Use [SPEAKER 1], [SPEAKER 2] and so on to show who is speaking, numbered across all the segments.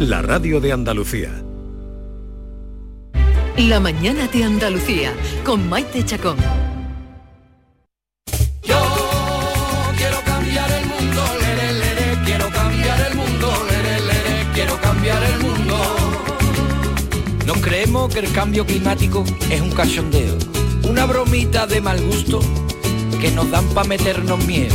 [SPEAKER 1] la radio de Andalucía.
[SPEAKER 2] La mañana de Andalucía con Maite Chacón.
[SPEAKER 3] Yo quiero cambiar el mundo, lere, lere, quiero cambiar el mundo, lere, lere, quiero cambiar el mundo.
[SPEAKER 4] Nos creemos que el cambio climático es un cachondeo, una bromita de mal gusto que nos dan para meternos miedo.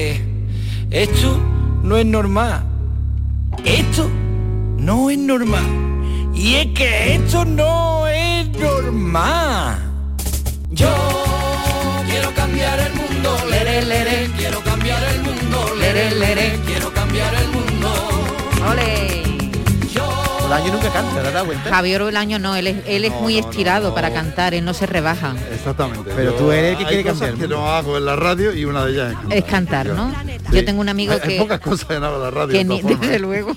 [SPEAKER 4] esto no es normal, esto no es normal. Y es que esto no es normal.
[SPEAKER 3] Yo quiero cambiar el mundo, lere, lere, quiero cambiar el mundo, lere, lere, quiero cambiar el mundo.
[SPEAKER 5] ¡Ole!
[SPEAKER 6] Bolaño nunca canta.
[SPEAKER 5] Javier Bolaño no, él es, él es
[SPEAKER 6] No,
[SPEAKER 5] muy
[SPEAKER 6] no,
[SPEAKER 5] estirado
[SPEAKER 6] no.
[SPEAKER 5] para cantar, él no se rebaja.
[SPEAKER 7] Exactamente.
[SPEAKER 6] Pero
[SPEAKER 7] Yo-
[SPEAKER 6] tú eres el que
[SPEAKER 7] hay
[SPEAKER 6] quiere
[SPEAKER 7] cosas
[SPEAKER 6] cambiar
[SPEAKER 7] que no hago en la radio y una de ellas es cantar.
[SPEAKER 5] Es cantar, ¿no?
[SPEAKER 7] Sí.
[SPEAKER 5] Yo tengo un amigo
[SPEAKER 7] Hay- hay
[SPEAKER 5] que...
[SPEAKER 7] pocas cosas que hago en la radio.
[SPEAKER 5] que
[SPEAKER 7] de
[SPEAKER 5] ni, desde luego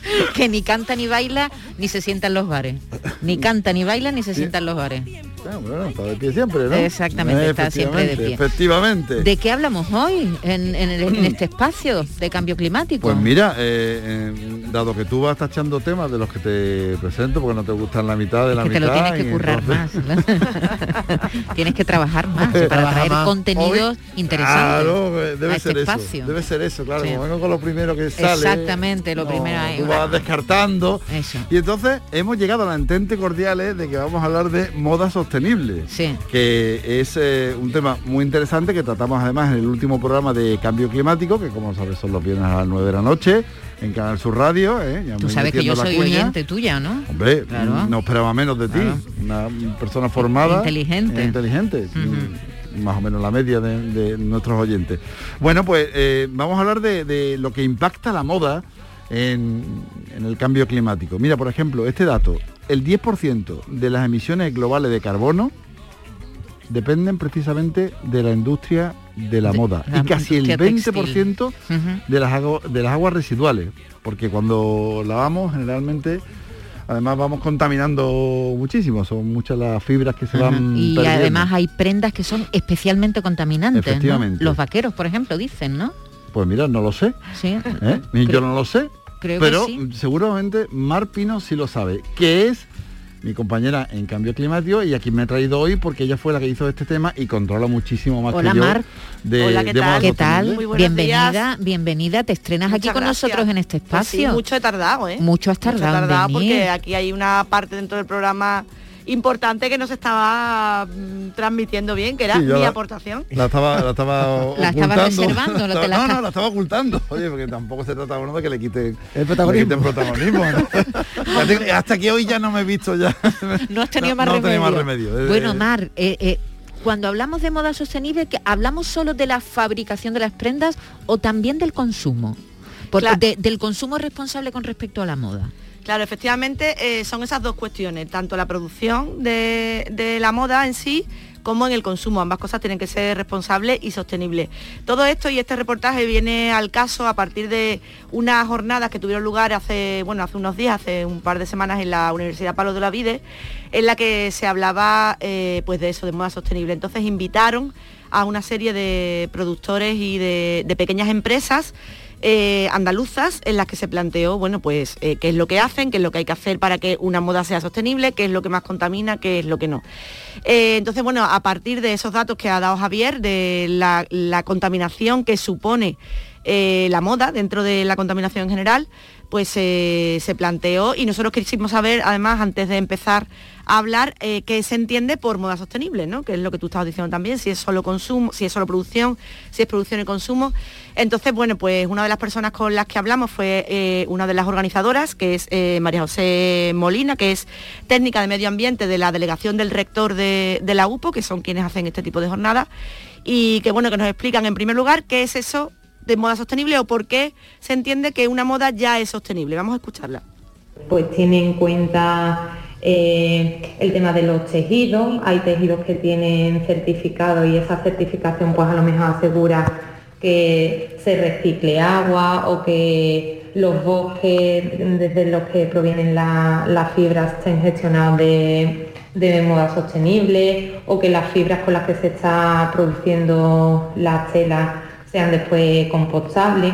[SPEAKER 5] que ni canta ni baila ni se sienta en los bares ni canta ni baila ni se sienta en los bares
[SPEAKER 7] Ah, bueno, está de pie siempre, ¿no?
[SPEAKER 5] Exactamente, está siempre de
[SPEAKER 7] Efectivamente,
[SPEAKER 5] pie.
[SPEAKER 7] Efectivamente.
[SPEAKER 5] ¿de qué hablamos hoy en, en el- en este espacio de cambio climático?
[SPEAKER 7] Pues mira, eh, eh, dado que tú vas tachando temas de los que te presento porque no te gustan la mitad de la
[SPEAKER 5] que te
[SPEAKER 7] mitad.
[SPEAKER 5] lo tienes que currar
[SPEAKER 7] entonces-
[SPEAKER 5] más tienes que trabajar más para traer
[SPEAKER 6] más.
[SPEAKER 5] contenidos interesantes
[SPEAKER 7] Claro, debe
[SPEAKER 5] a este
[SPEAKER 7] ser
[SPEAKER 5] espacio.
[SPEAKER 7] eso. Debe ser eso, claro.
[SPEAKER 5] Sí.
[SPEAKER 7] Como vengo con lo primero que sale.
[SPEAKER 5] Exactamente, lo
[SPEAKER 7] no,
[SPEAKER 5] primero ahí,
[SPEAKER 7] Tú
[SPEAKER 5] bueno.
[SPEAKER 7] vas descartando.
[SPEAKER 5] Eso.
[SPEAKER 7] Y entonces hemos llegado a la entente cordiales de que vamos a hablar de moda sostenible.
[SPEAKER 5] Sí.
[SPEAKER 7] Que es eh, un tema muy interesante que tratamos además en el último programa de cambio climático, que como sabes son los viernes a las 9 de la noche, en Canal Sur Radio. ¿eh? Ya
[SPEAKER 5] tú sabes que yo soy
[SPEAKER 7] cuña.
[SPEAKER 5] oyente tuya no
[SPEAKER 7] Hombre,
[SPEAKER 5] Claro.
[SPEAKER 7] no esperaba menos de ti.
[SPEAKER 5] Claro.
[SPEAKER 7] Una persona formada.
[SPEAKER 5] Inteligente.
[SPEAKER 7] e inteligente. Más o menos la media de, de nuestros oyentes. Bueno, pues eh, vamos a hablar de, de lo que impacta la moda en, en el cambio climático. Mira, por ejemplo, este dato. El 10% de las emisiones globales de carbono dependen precisamente de la industria de la
[SPEAKER 5] De
[SPEAKER 7] moda.
[SPEAKER 5] la
[SPEAKER 7] y casi el
[SPEAKER 5] industria
[SPEAKER 7] 20%
[SPEAKER 5] Ujú.
[SPEAKER 7] de las, agu- de las aguas residuales, porque cuando lavamos generalmente además vamos contaminando muchísimo, son muchas las fibras que se van
[SPEAKER 5] y
[SPEAKER 7] perdiendo.
[SPEAKER 5] además hay prendas que son especialmente contaminantes ¿no?
[SPEAKER 7] Efectivamente.
[SPEAKER 5] los vaqueros por ejemplo dicen no
[SPEAKER 7] Pues mira, no lo sé,
[SPEAKER 5] sí
[SPEAKER 7] ¿eh? Yo no lo sé,
[SPEAKER 5] creo que
[SPEAKER 7] pero
[SPEAKER 5] sí.
[SPEAKER 7] seguramente Mar Pino sí lo sabe, que es mi compañera en cambio climático y aquí me he traído hoy porque ella fue la que hizo este tema y controla muchísimo más
[SPEAKER 5] Hola,
[SPEAKER 7] que yo
[SPEAKER 5] Mar.
[SPEAKER 7] de,
[SPEAKER 8] Hola, ¿qué
[SPEAKER 7] de
[SPEAKER 8] tal?
[SPEAKER 5] ¿Qué tal?
[SPEAKER 8] Muy
[SPEAKER 5] bienvenida,
[SPEAKER 8] días.
[SPEAKER 5] bienvenida. Te estrenas aquí con
[SPEAKER 8] gracias.
[SPEAKER 5] nosotros en este
[SPEAKER 8] Pues sí,
[SPEAKER 5] espacio.
[SPEAKER 8] mucho he tardado, ¿eh?
[SPEAKER 5] Mucho has tardado en venir.
[SPEAKER 8] porque aquí hay una parte dentro del programa importante que no se estaba mm, transmitiendo bien, que era
[SPEAKER 7] Sí, yo
[SPEAKER 8] mi
[SPEAKER 7] la-
[SPEAKER 8] aportación.
[SPEAKER 7] La estaba, la estaba
[SPEAKER 5] La estaba
[SPEAKER 7] ocultando.
[SPEAKER 5] reservando, lo- te la
[SPEAKER 7] no,
[SPEAKER 5] está-
[SPEAKER 7] no, la estaba ocultando. Oye, porque tampoco se trata uno de que le quiten
[SPEAKER 6] El protagonismo.
[SPEAKER 7] le quiten protagonismo, ¿no? hasta, hasta que hoy ya no me he visto ya.
[SPEAKER 5] No has tenido
[SPEAKER 7] No-
[SPEAKER 5] más
[SPEAKER 7] no he
[SPEAKER 5] remedio.
[SPEAKER 7] tenido más remedio. Eh,
[SPEAKER 5] Bueno,
[SPEAKER 7] eh,
[SPEAKER 5] Mar, eh, eh, cuando hablamos de moda sostenible, que ¿hablamos solo de la fabricación de las prendas o también del consumo? Porque de- del consumo responsable con respecto a la moda.
[SPEAKER 8] Claro, efectivamente eh, son esas dos cuestiones, tanto la producción de, la moda en sí como en el consumo. Ambas cosas tienen que ser responsables y sostenibles. Todo esto y este reportaje viene al caso a partir de unas jornadas que tuvieron lugar hace, bueno, hace unos días, hace un par de semanas en la Universidad Palo de la Vide, en la que se hablaba eh, pues de eso, de moda sostenible. Entonces invitaron a una serie de productores y de pequeñas empresas eh, andaluzas en las que se planteó, bueno, pues eh, qué es lo que hacen, qué es lo que hay que hacer para que una moda sea sostenible, qué es lo que más contamina, qué es lo que no. Eh, entonces, bueno, a partir de esos datos que ha dado Javier, de la, contaminación que supone la moda dentro de la contaminación en general, pues se planteó y nosotros quisimos saber, además, antes de empezar hablar, eh, qué se entiende por moda sostenible, ¿no? Que es lo que tú estabas diciendo también, si es solo consumo, si es solo producción, si es producción y consumo. Entonces, bueno, pues una de las personas con las que hablamos fue eh, una de las organizadoras, que es eh, María José Molina, que es técnica de medio ambiente de la delegación del rector de, de la UPO, que son quienes hacen este tipo de jornadas, y que bueno, que nos explican en primer lugar qué es eso de moda sostenible o por qué se entiende que una moda ya es sostenible. Vamos a escucharla.
[SPEAKER 1] Pues tiene en cuenta eh, el tema de los tejidos, hay tejidos que tienen certificado y esa certificación pues a lo mejor asegura que se recicle agua o que los bosques desde los que provienen las fibras estén gestionados de, moda sostenible o que las fibras con las que se está produciendo la tela sean después compostables.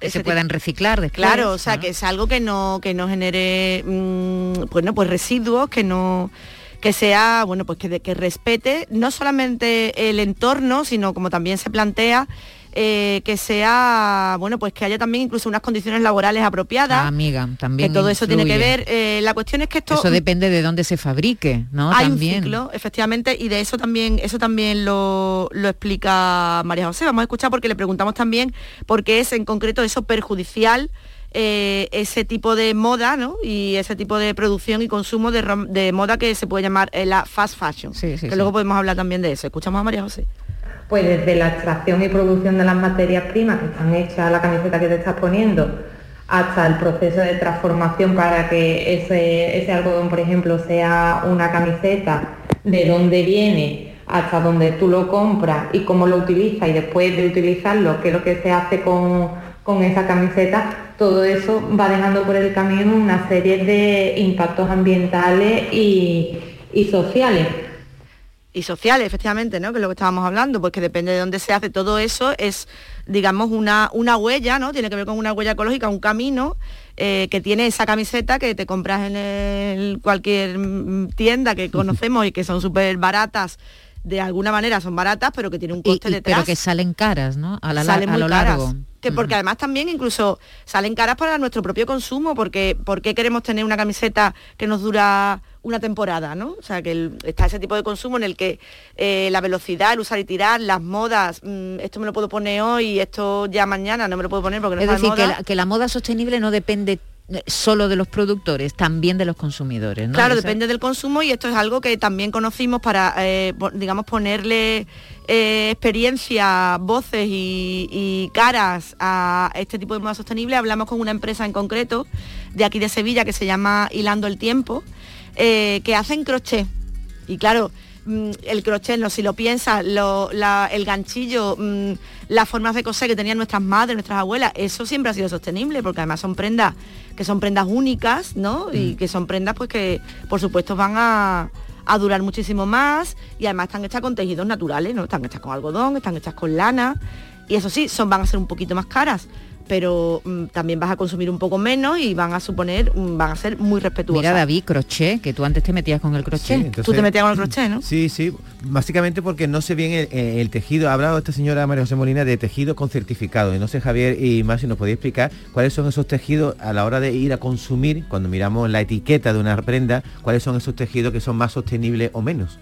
[SPEAKER 5] Que se puedan reciclar después.
[SPEAKER 8] Claro, o sea, que es algo que no, que no genere mm, bueno, pues residuos, que no que sea, bueno, pues que, que respete no solamente el entorno, sino como también se plantea, eh, que sea, bueno, pues que haya también incluso unas condiciones laborales apropiadas.
[SPEAKER 5] Ah, amiga, también.
[SPEAKER 8] Que todo eso tiene que ver. Eh, la cuestión es que esto.
[SPEAKER 5] Eso depende de dónde se fabrique, ¿no?
[SPEAKER 8] Hay un ciclo, efectivamente, y de eso también, eso también lo, lo explica María José. Vamos a escuchar porque le preguntamos también por qué es en concreto eso perjudicial. Eh, ese tipo de moda ¿no? y ese tipo de producción y consumo de, moda que se puede llamar la fast fashion. que luego podemos hablar también de eso. Escuchamos a María José
[SPEAKER 1] pues desde la extracción y producción de las materias primas que están hechas la camiseta que te estás poniendo, hasta el proceso de transformación para que ese, algodón, por ejemplo, sea una camiseta, de dónde viene, hasta dónde tú lo compras y cómo lo utilizas y después de utilizarlo, qué es lo que se hace con, esa camiseta, todo eso va dejando por el camino una serie de impactos ambientales y sociales
[SPEAKER 8] y sociales, efectivamente, ¿no? Que es lo que estábamos hablando, pues que depende de dónde se hace todo eso, es, digamos, una, una huella, ¿no? Tiene que ver con una huella ecológica, un camino eh, que tiene esa camiseta que te compras en cualquier tienda que conocemos y que son súper baratas de alguna manera son baratas, pero que tiene un coste detrás.
[SPEAKER 5] Pero que salen caras, ¿no? A, la, a lo largo.
[SPEAKER 8] Que porque además también incluso salen caras para nuestro propio consumo, porque ¿por qué queremos tener una camiseta que nos dura una temporada, ¿no? O sea, que está ese tipo de consumo en el que eh, la velocidad, el usar y tirar, las modas, mm, esto me lo puedo poner hoy, esto ya mañana no me lo puedo poner porque no
[SPEAKER 5] es
[SPEAKER 8] decir,
[SPEAKER 5] moda. Que, la, que la moda sostenible no depende eh, solo de los productores, también de los consumidores. ¿no?
[SPEAKER 8] Claro, depende del consumo y esto es algo que también conocimos para, eh, digamos, ponerle experiencia, voces y, y, caras a este tipo de moda sostenible. Hablamos con una empresa en concreto de aquí de Sevilla que se llama Hilando el Tiempo eh, que hacen crochet. Y claro, mm, el crochet, no, si lo piensas, el ganchillo, mm, las formas de coser que tenían nuestras madres, nuestras abuelas, eso siempre ha sido sostenible, porque además son prendas que son prendas únicas, ¿no? Y mm. que son prendas pues que por supuesto van a, durar muchísimo más y además están hechas con tejidos naturales, ¿no? Están hechas con algodón, están hechas con lana y eso sí, son, van a ser un poquito más caras pero mm, también vas a consumir un poco menos y van a suponer, mm, van a ser muy respetuosas.
[SPEAKER 5] Mira David, crochet, que tú antes te metías con el crochet.
[SPEAKER 8] tú te metías con el crochet, ¿no?
[SPEAKER 6] Sí, sí, básicamente porque no sé bien el, tejido. Ha hablado esta señora María José Molina de tejido con certificado. Y no sé, Javier y más si nos podéis explicar cuáles son esos tejidos a la hora de ir a consumir, cuando miramos la etiqueta de una prenda, cuáles son esos tejidos que son más sostenibles o menos.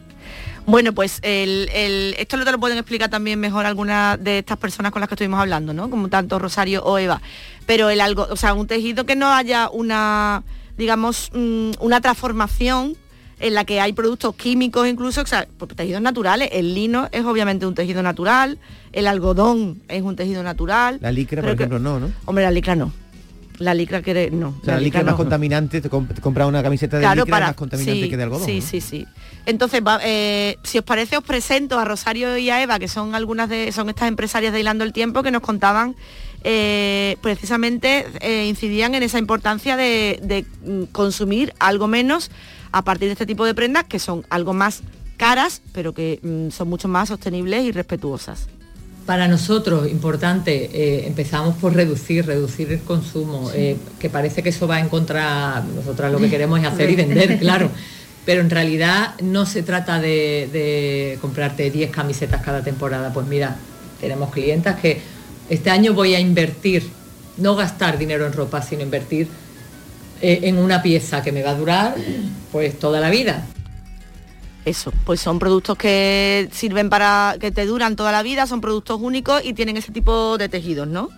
[SPEAKER 8] Bueno, pues esto lo te lo pueden explicar también mejor algunas de estas personas con las que estuvimos hablando, ¿no? Como tanto Rosario o Eva. Pero el algo, o sea, un tejido que no haya una, digamos, mm, una transformación en la que hay productos químicos incluso, o sea, pues, tejidos naturales. El lino es obviamente un tejido natural, el algodón es un tejido natural.
[SPEAKER 6] La licra, por ejemplo, no, ¿no?
[SPEAKER 8] Hombre, la licra no. La licra que no.
[SPEAKER 6] la, licra, es más contaminante, te, compras una camiseta de licra más contaminante que de algodón.
[SPEAKER 8] Sí, sí, sí. Entonces, eh, si os parece, os presento a Rosario y a Eva, que son algunas de, son estas empresarias de Hilando el Tiempo, que nos contaban eh, precisamente eh, incidían en esa importancia de, mm, consumir algo menos a partir de este tipo de prendas que son algo más caras, pero que mm, son mucho más sostenibles y respetuosas.
[SPEAKER 9] Para nosotros, importante, eh, empezamos por reducir, reducir el consumo, eh, que parece que eso va en contra, nosotras lo que queremos es hacer y vender, claro, pero en realidad no se trata de, comprarte 10 camisetas cada temporada, pues mira, tenemos clientas que este año voy a invertir, no gastar dinero en ropa, sino invertir eh, en una pieza que me va a durar pues toda la vida
[SPEAKER 8] eso, pues son productos que sirven para que te duran toda la vida, son productos únicos y tienen ese tipo de tejidos, ¿no?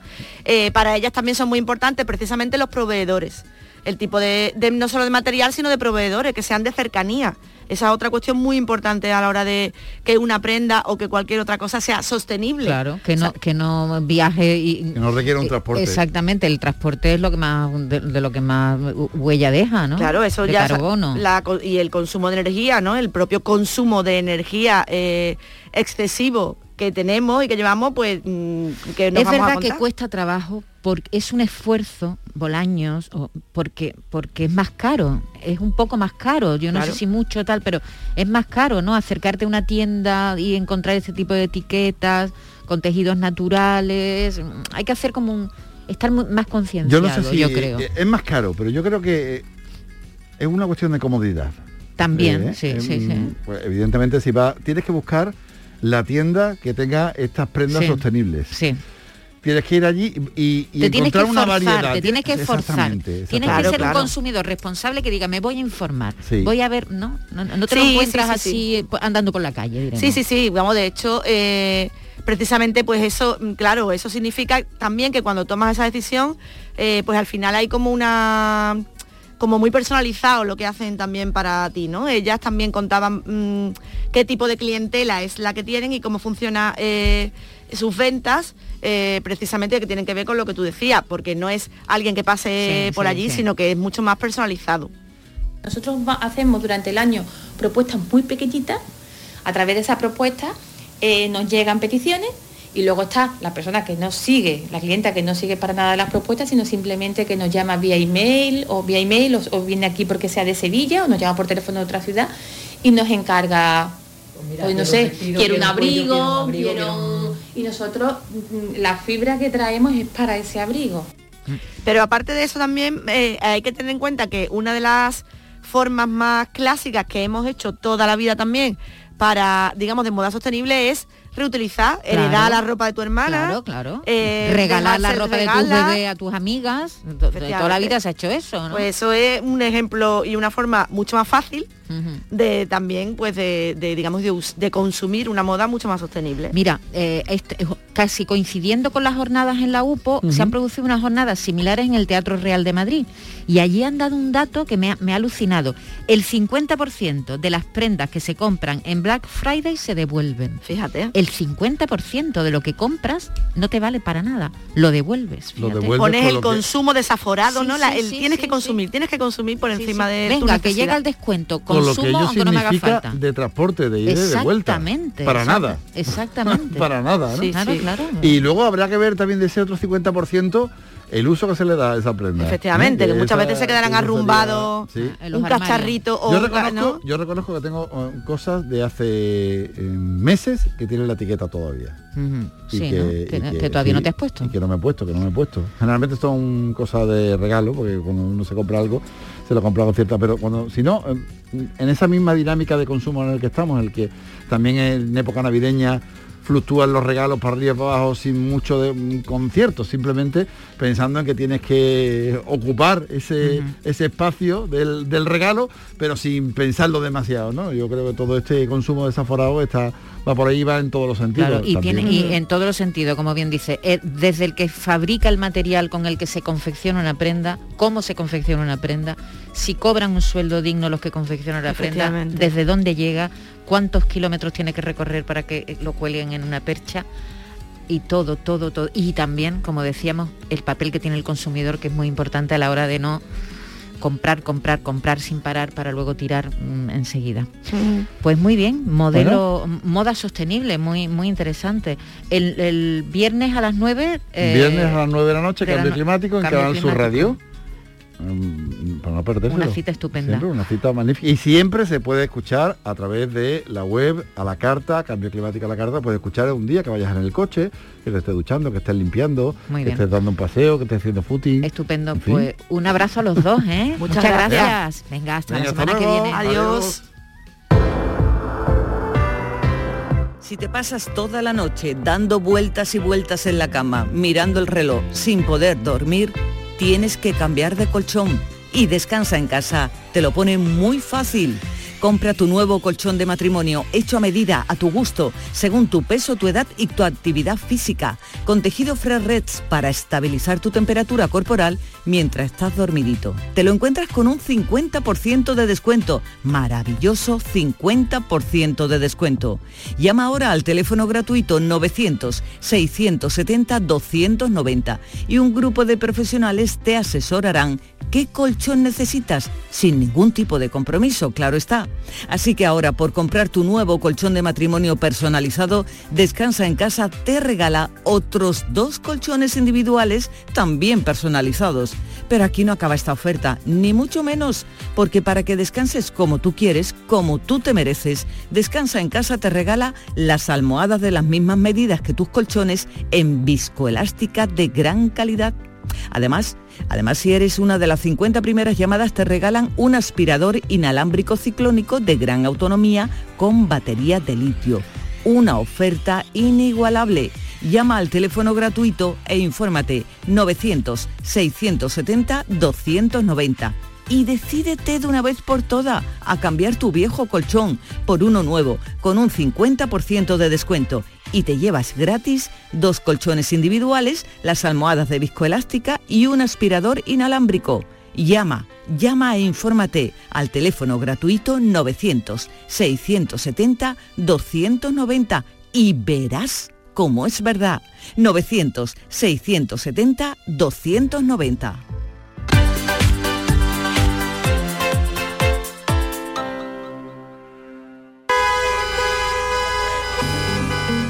[SPEAKER 8] Eh, para ellas también son muy importantes precisamente los proveedores, el tipo de, no solo de material, sino de proveedores, que sean de cercanía, Esa es otra cuestión muy importante a la hora de que una prenda o que cualquier otra cosa sea sostenible.
[SPEAKER 5] Claro, que no, que no viaje y...
[SPEAKER 7] Que no requiera un
[SPEAKER 5] eh,
[SPEAKER 7] transporte.
[SPEAKER 5] Exactamente, el transporte es lo que más de, de lo que más huella deja, ¿no?
[SPEAKER 8] Claro, eso
[SPEAKER 5] de
[SPEAKER 8] ya
[SPEAKER 5] carbono.
[SPEAKER 8] la y el consumo de energía, ¿no? El propio consumo de energía eh, excesivo que tenemos y que llevamos, pues mm, que nos
[SPEAKER 5] es
[SPEAKER 8] vamos a
[SPEAKER 5] verdad que cuesta trabajo porque es un esfuerzo, Bolaños, o porque, porque es más caro, es un poco más caro, yo no
[SPEAKER 8] Claro.
[SPEAKER 5] sé si mucho tal, pero es más caro, ¿no? Acercarte a una tienda y encontrar ese tipo de etiquetas con tejidos naturales, mm, hay que hacer como un estar más
[SPEAKER 7] Yo
[SPEAKER 5] concienciado,
[SPEAKER 7] no sé si
[SPEAKER 5] yo creo.
[SPEAKER 7] es más caro, pero yo creo que es una cuestión de comodidad.
[SPEAKER 5] También,
[SPEAKER 7] Eh,
[SPEAKER 5] sí,
[SPEAKER 7] eh,
[SPEAKER 5] sí, sí.
[SPEAKER 7] pues, evidentemente si va, tienes que buscar la tienda que tenga estas prendas
[SPEAKER 5] Sí.
[SPEAKER 7] sostenibles.
[SPEAKER 5] Sí.
[SPEAKER 7] Tienes que ir allí y, y
[SPEAKER 5] te tienes que
[SPEAKER 7] encontrar una
[SPEAKER 5] forzar,
[SPEAKER 7] variedad.
[SPEAKER 5] te tienes que forzar.
[SPEAKER 7] Exactamente,
[SPEAKER 5] Tienes que ser
[SPEAKER 8] Claro,
[SPEAKER 5] un consumidor responsable que diga, me voy a informar.
[SPEAKER 7] Sí.
[SPEAKER 5] Voy a ver, ¿no? No, no te
[SPEAKER 8] Sí,
[SPEAKER 5] lo encuentras
[SPEAKER 8] sí,
[SPEAKER 5] así
[SPEAKER 8] sí.
[SPEAKER 5] eh, andando por la calle, diremos.
[SPEAKER 8] Sí, sí, sí, vamos, de hecho, eh, precisamente pues eso, mm, claro, eso significa también que cuando tomas esa decisión, eh, pues al final hay como una como muy personalizado lo que hacen también para ti, ¿no? Ellas también contaban mm, qué tipo de clientela es la que tienen y cómo funciona eh, sus ventas, eh, precisamente que tienen que ver con lo que tú decías, porque no es alguien que pase
[SPEAKER 5] Sí,
[SPEAKER 8] por
[SPEAKER 5] sí,
[SPEAKER 8] allí,
[SPEAKER 5] sí.
[SPEAKER 8] sino que es mucho más personalizado.
[SPEAKER 10] Nosotros hacemos durante el año propuestas muy pequeñitas. A través de esas propuestas eh, nos llegan peticiones y luego está la persona que no sigue, la clienta que no sigue para nada las propuestas, sino simplemente que nos llama vía email o vía email o, o viene aquí porque sea de Sevilla o nos llama por teléfono de otra ciudad y nos encarga, pues no sé, quiero un abrigo, quiero un- Y nosotros, mm, la fibra que traemos es para ese abrigo.
[SPEAKER 8] Pero aparte de eso también eh, hay que tener en cuenta que una de las formas más clásicas que hemos hecho toda la vida también para, digamos, de moda sostenible es reutilizar,
[SPEAKER 5] Claro.
[SPEAKER 8] heredar la ropa de tu hermana.
[SPEAKER 5] Claro, claro.
[SPEAKER 8] eh,
[SPEAKER 5] Regalar la ropa de tus bebés a tus amigas. De- toda la vida se ha hecho eso, ¿no?
[SPEAKER 8] Pues eso es un ejemplo y una forma mucho más fácil De también, pues, de, de, digamos, de, consumir una moda mucho más sostenible.
[SPEAKER 5] Mira, eh, este- casi coincidiendo con las jornadas en la UPO, se han producido unas jornadas similares en el Teatro Real de Madrid. Y allí han dado un dato que me ha, me ha alucinado. El 50% de las prendas que se compran en Black Friday se devuelven.
[SPEAKER 8] Fíjate.
[SPEAKER 5] El 50% de lo que compras no te vale para nada. Lo devuelves.
[SPEAKER 7] Lo devuelves
[SPEAKER 8] Pones el
[SPEAKER 7] lo que-
[SPEAKER 8] consumo desaforado,
[SPEAKER 5] Sí,
[SPEAKER 8] ¿no? La- el
[SPEAKER 5] sí,
[SPEAKER 8] tienes
[SPEAKER 5] sí,
[SPEAKER 8] que consumir, tienes que consumir por
[SPEAKER 5] Sí,
[SPEAKER 8] encima
[SPEAKER 5] sí.
[SPEAKER 8] de tu
[SPEAKER 5] Venga, que
[SPEAKER 8] necesidad.
[SPEAKER 5] llega el descuento.
[SPEAKER 7] con lo que ello
[SPEAKER 5] aunque no me haga
[SPEAKER 7] significa
[SPEAKER 5] falta.
[SPEAKER 7] de transporte, de ida y de vuelta.
[SPEAKER 5] Exactamente.
[SPEAKER 7] Para
[SPEAKER 5] exacta-
[SPEAKER 7] nada.
[SPEAKER 5] Exactamente.
[SPEAKER 7] Para nada, ¿no?
[SPEAKER 8] Sí,
[SPEAKER 5] Claro,
[SPEAKER 8] sí.
[SPEAKER 5] claro.
[SPEAKER 7] Y luego habrá que ver también de ese otro 50% el uso que se le da a esa prenda.
[SPEAKER 8] Efectivamente,
[SPEAKER 7] ¿Eh?
[SPEAKER 8] que muchas veces se quedarán arrumbados,
[SPEAKER 7] sí.
[SPEAKER 8] Un
[SPEAKER 5] armarios.
[SPEAKER 8] cacharrito o
[SPEAKER 7] Yo reconozco,
[SPEAKER 8] ¿no?
[SPEAKER 7] yo reconozco que tengo eh, cosas de hace eh, meses que tienen la etiqueta todavía.
[SPEAKER 5] Ujú,
[SPEAKER 7] Y
[SPEAKER 5] Sí, ¿no?
[SPEAKER 7] y
[SPEAKER 5] que, que todavía
[SPEAKER 7] sí,
[SPEAKER 5] no te has puesto.
[SPEAKER 7] Y que no me he puesto, que no me he puesto. Generalmente son cosas de regalo, porque cuando uno se compra algo, se lo compra con cierta, pero cuando, si no, en esa misma dinámica de consumo en el que estamos, en el que también en época navideña fluctúan los regalos para arriba y para abajo sin mucho de un concierto, simplemente pensando en que tienes que ocupar ese, ese espacio del, del regalo, pero sin pensarlo demasiado, ¿no? Yo creo que todo este consumo desaforado está va por ahí va en todos los sentidos.
[SPEAKER 5] Claro, y,
[SPEAKER 7] también.
[SPEAKER 5] tiene, y en todos los sentidos, como bien dice, eh, desde el que fabrica el material con el que se confecciona una prenda, cómo se confecciona una prenda, si cobran un sueldo digno los que confeccionan la prenda, desde dónde llega, cuántos kilómetros tiene que recorrer para que eh, lo cuelguen en una percha y todo, todo, todo. Y también, como decíamos, el papel que tiene el consumidor, que es muy importante a la hora de no comprar, comprar, comprar sin parar para luego tirar mm, enseguida. Pues muy bien, modelo, moda sostenible, muy, muy interesante. El, el viernes a las 9... eh,
[SPEAKER 7] Viernes a las 9 de la noche,
[SPEAKER 5] de la
[SPEAKER 7] cambio
[SPEAKER 5] no-
[SPEAKER 7] climático en Canal Sur. Radio. Mm, Para no perdérselo.
[SPEAKER 5] Una cita estupenda.
[SPEAKER 7] Siempre una cita magnífica. Y siempre se puede escuchar a través de la web, a la carta, cambio climático a la carta, puedes escuchar un día que vayas en el coche, que te estés duchando, que estés limpiando,
[SPEAKER 5] Muy
[SPEAKER 7] que
[SPEAKER 5] bien.
[SPEAKER 7] estés dando un paseo, que estés haciendo footing.
[SPEAKER 5] Estupendo,
[SPEAKER 7] En fin.
[SPEAKER 5] pues un abrazo a los dos, ¿eh?
[SPEAKER 8] Muchas
[SPEAKER 5] Muchas,
[SPEAKER 8] gracias.
[SPEAKER 5] gracias. Venga, hasta
[SPEAKER 7] Venga,
[SPEAKER 5] la
[SPEAKER 7] hasta
[SPEAKER 5] semana que viene.
[SPEAKER 8] Adiós.
[SPEAKER 11] Si te pasas toda la noche dando vueltas y vueltas en la cama, mirando el reloj, sin poder dormir, tienes que cambiar de colchón. Y Descansa en casa te lo pone muy fácil. Compra tu nuevo colchón de matrimonio hecho a medida, a tu gusto, según tu peso, tu edad y tu actividad física, con tejido Fresh para estabilizar tu temperatura corporal mientras estás dormidito. Te lo encuentras con un 50% de descuento. Maravilloso 50% de descuento. Llama ahora al teléfono gratuito 900-670-290 y un grupo de profesionales te asesorarán qué colchón necesitas, sin ningún tipo de compromiso, claro está. Así que ahora, por comprar tu nuevo colchón de matrimonio personalizado, Descansa en casa te regala otros dos colchones individuales también personalizados. Pero aquí no acaba esta oferta, ni mucho menos, porque para que descanses como tú quieres, como tú te mereces, Descansa en casa te regala las almohadas de las mismas medidas que tus colchones en viscoelástica de gran calidad. Además, Además, si eres una de las 50 primeras llamadas, te regalan un aspirador inalámbrico ciclónico de gran autonomía con batería de litio. Una oferta inigualable. Llama al teléfono gratuito e infórmate 900-670-290 y decídete de una vez por todas a cambiar tu viejo colchón por uno nuevo con un 50% de descuento y te llevas gratis dos colchones individuales, las almohadas de viscoelástica y un aspirador inalámbrico. Llama, llama e infórmate al teléfono gratuito 900-670-290 y verás cómo es verdad. 900-670-290.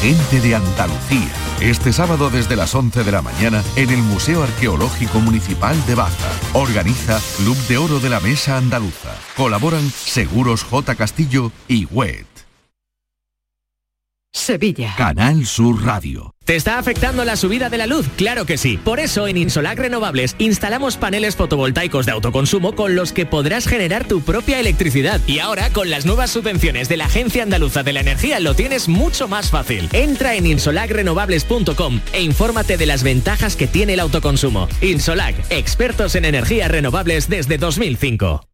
[SPEAKER 12] Gente de Andalucía. Este sábado desde las 11 de la mañana en el Museo Arqueológico Municipal de Baza. Organiza Club de Oro de la Mesa Andaluza. Colaboran Seguros J. Castillo y WET.
[SPEAKER 13] Sevilla.
[SPEAKER 12] Canal Sur Radio.
[SPEAKER 13] ¿Te está afectando la subida de la luz? Claro que sí. Por eso en Insolac Renovables instalamos paneles fotovoltaicos de autoconsumo con los que podrás generar tu propia electricidad. Y ahora con las nuevas subvenciones de la Agencia Andaluza de la Energía lo tienes mucho más fácil. Entra en insolacrenovables.com e infórmate de las ventajas que tiene el autoconsumo. Insolac, expertos en energías renovables desde 2005.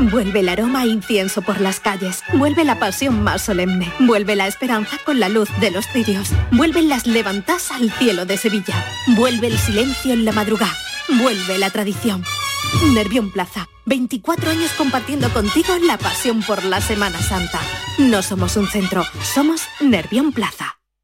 [SPEAKER 14] Vuelve el aroma a incienso por las calles. Vuelve la pasión más solemne. Vuelve la esperanza con la luz de los cirios. Vuelven las levantas al cielo de Sevilla. Vuelve el silencio en la madrugada. Vuelve la tradición. Nervión Plaza. 24 años compartiendo contigo la pasión por la Semana Santa. No somos un centro, somos Nervión Plaza.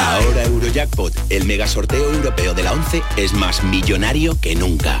[SPEAKER 15] Ahora Eurojackpot, el mega sorteo europeo de la 11, es más millonario que nunca.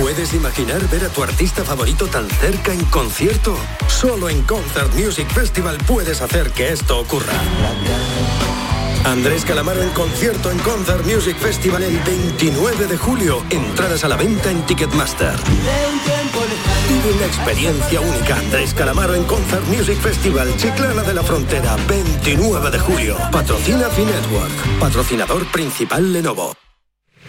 [SPEAKER 16] ¿Puedes imaginar ver a tu artista favorito tan cerca en concierto? Solo en Concert Music Festival puedes hacer que esto ocurra. Andrés Calamaro en concierto en Concert Music Festival el 29 de julio. Entradas a la venta en Ticketmaster. Vive una experiencia única. Andrés Calamaro en Concert Music Festival Chiclana de la Frontera, 29 de julio. Patrocina Finetwork. Patrocinador principal Lenovo.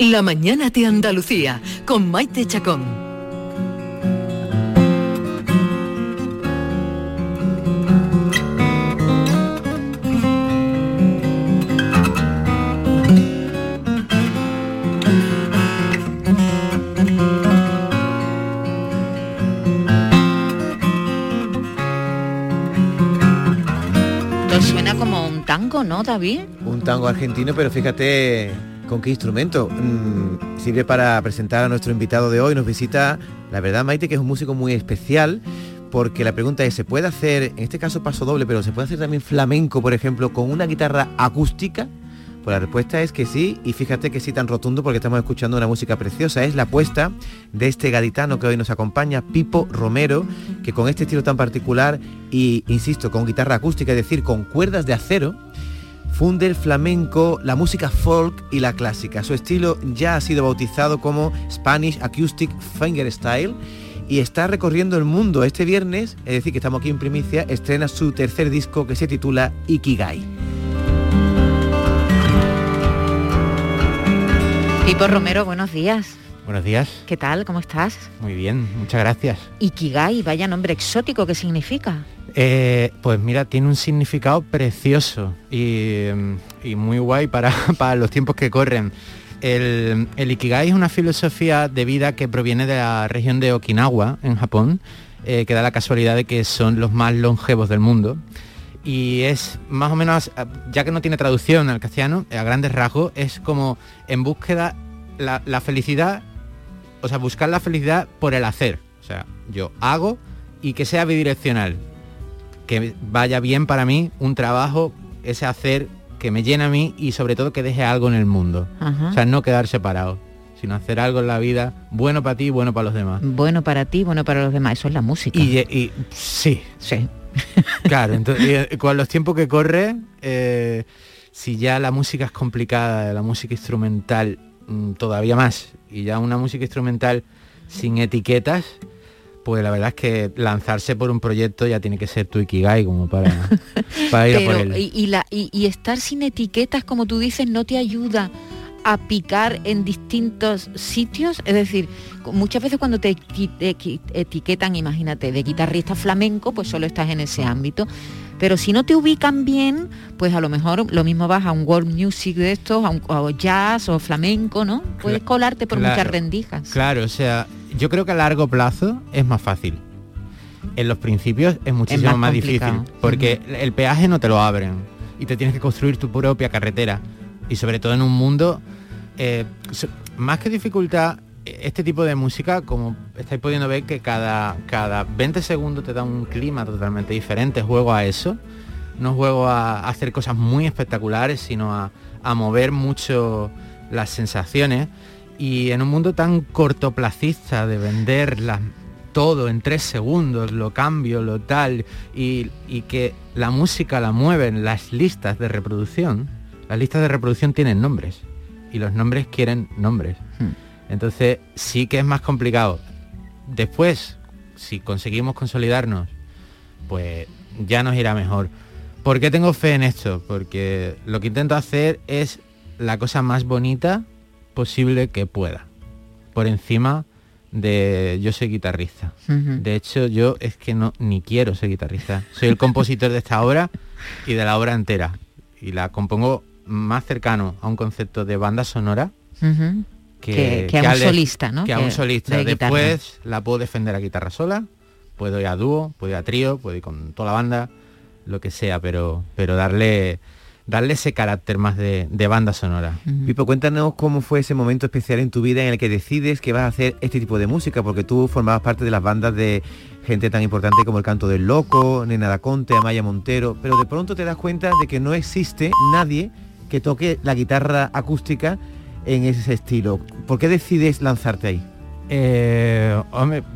[SPEAKER 17] La mañana de Andalucía con Maite Chacón.
[SPEAKER 5] Suena como un tango, ¿no, David?
[SPEAKER 6] Un tango argentino, pero fíjate con qué instrumento. Mm, sirve para presentar a nuestro invitado de hoy. Nos visita, la verdad, Maite, que es un músico muy especial. Porque la pregunta es, ¿se puede hacer, en este caso paso doble, pero se puede hacer también flamenco, por ejemplo, con una guitarra acústica? Pues la respuesta es que sí, y fíjate que sí tan rotundo porque estamos escuchando una música preciosa. Es la apuesta de este gaditano que hoy nos acompaña, Pipo Romero, que con este estilo tan particular y, insisto, con guitarra acústica, es decir, con cuerdas de acero, funde el flamenco, la música folk y la clásica. Su estilo ya ha sido bautizado como Spanish Acoustic Fingerstyle y está recorriendo el mundo. Este viernes, es decir, que estamos aquí en primicia, estrena su tercer disco que se titula Ikigai.
[SPEAKER 5] Pipo Romero, buenos días.
[SPEAKER 18] Buenos días.
[SPEAKER 5] ¿Qué tal? ¿Cómo estás?
[SPEAKER 18] Muy bien, muchas gracias.
[SPEAKER 5] Ikigai, vaya nombre exótico, ¿qué significa?
[SPEAKER 18] Eh, pues mira, tiene un significado precioso y, muy guay para, los tiempos que corren. El, Ikigai es una filosofía de vida que proviene de la región de Okinawa, en Japón, eh, que da la casualidad de que son los más longevos del mundo. Y es más o menos, ya que no tiene traducción al castellano, a grandes rasgos, es como en búsqueda la, la felicidad, o sea, buscar la felicidad por el hacer. O sea, yo hago y que sea bidireccional que vaya bien para mí un trabajo, ese hacer que me llena a mí y sobre todo que deje algo en el mundo. Ajá. O sea, no quedar separado, sino hacer algo en la vida bueno para ti y bueno para los demás.
[SPEAKER 5] Bueno para ti, bueno para los demás, eso es la música.
[SPEAKER 18] Y, y sí.
[SPEAKER 5] Sí.
[SPEAKER 18] claro, entonces, con los tiempos que corre, eh, si ya la música es complicada, la música instrumental mmm, todavía más, y ya una música instrumental sin etiquetas, pues la verdad es que lanzarse por un proyecto ya tiene que ser tu ikigai como para, para ir
[SPEAKER 5] Pero,
[SPEAKER 18] a por él.
[SPEAKER 5] Y, y, la, y, y, estar sin etiquetas, como tú dices, no te ayuda a picar en distintos sitios. Es decir, muchas veces cuando te etiquetan, imagínate, de guitarrista flamenco, pues solo estás en ese ámbito. Pero si no te ubican bien, pues a lo mejor lo mismo vas a un world music de estos, a, un, a jazz o flamenco, ¿no? Puedes colarte por
[SPEAKER 18] claro,
[SPEAKER 5] muchas rendijas.
[SPEAKER 18] Claro, o sea, yo creo que a largo plazo es más fácil. En los principios es muchísimo
[SPEAKER 5] es
[SPEAKER 18] más,
[SPEAKER 5] más
[SPEAKER 18] difícil, porque uh -huh. el peaje no te lo abren y te tienes que construir tu propia carretera. Y sobre todo en un mundo, eh, más que dificultad, este tipo de música, como estáis pudiendo ver, que cada, cada 20 segundos te da un clima totalmente diferente. Juego a eso. No juego a hacer cosas muy espectaculares, sino a, a mover mucho las sensaciones. Y en un mundo tan cortoplacista de vender las, todo en tres segundos, lo cambio, lo tal, y, y, que la música la mueven las listas de reproducción, las listas de reproducción tienen nombres, y los nombres quieren nombres. Hmm. Entonces sí que es más complicado. Después, si conseguimos consolidarnos, pues ya nos irá mejor. ¿Por qué tengo fe en esto? Porque lo que intento hacer es la cosa más bonita posible que pueda. Por encima de yo soy guitarrista. Uh -huh. De hecho, yo es que no ni quiero ser guitarrista. Soy el compositor de esta obra y de la obra entera. Y la compongo más cercano a un concepto de banda sonora
[SPEAKER 5] que, que a un solista, ¿no?
[SPEAKER 18] Que a un solista.
[SPEAKER 5] de guitarra.
[SPEAKER 18] Después la puedo defender a guitarra sola, puedo ir a dúo, puedo ir a trío, puedo ir con toda la banda, lo que sea, pero, pero darle, darle ese carácter más de, de banda sonora.
[SPEAKER 6] Pipo, cuéntanos cómo fue ese momento especial en tu vida en el que decides que vas a hacer este tipo de música, porque tú formabas parte de las bandas de gente tan importante como el Canto del Loco, Nena da Conte, Amaya Montero, pero de pronto te das cuenta de que no existe nadie que toque la guitarra acústica en ese estilo. ¿Por qué decides lanzarte ahí?
[SPEAKER 18] Eh,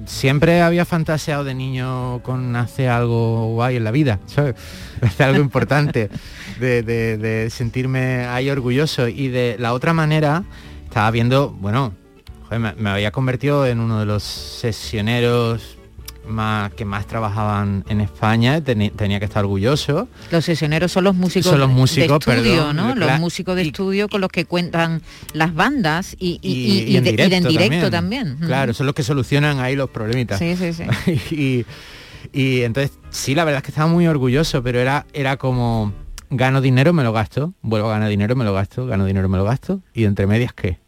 [SPEAKER 18] siempre había fantaseado de niño con hacer algo guay en la vida, ¿sabes? Hacer algo importante, de, sentirme ahí orgulloso. Y de la otra manera, estaba viendo, bueno, me, me había convertido en uno de los sesioneros más que más trabajaban en España, teni- tenía que estar orgulloso.
[SPEAKER 5] Los sesioneros son los músicos,
[SPEAKER 18] Son los músicos,
[SPEAKER 5] de estudio,
[SPEAKER 18] perdón,
[SPEAKER 5] ¿no? Los músicos de estudio con los que cuentan las bandas y, y- y- y
[SPEAKER 18] en
[SPEAKER 5] de, de en
[SPEAKER 18] directo
[SPEAKER 5] directo también.
[SPEAKER 18] Claro, son los que solucionan ahí los problemitas.
[SPEAKER 5] Sí, sí, sí.
[SPEAKER 18] y, y entonces, sí, la verdad es que estaba muy orgulloso, pero era, era como, gano dinero, me lo gasto, vuelvo a ganar dinero, me lo gasto, gano dinero, me lo gasto, y entre medias, ¿qué?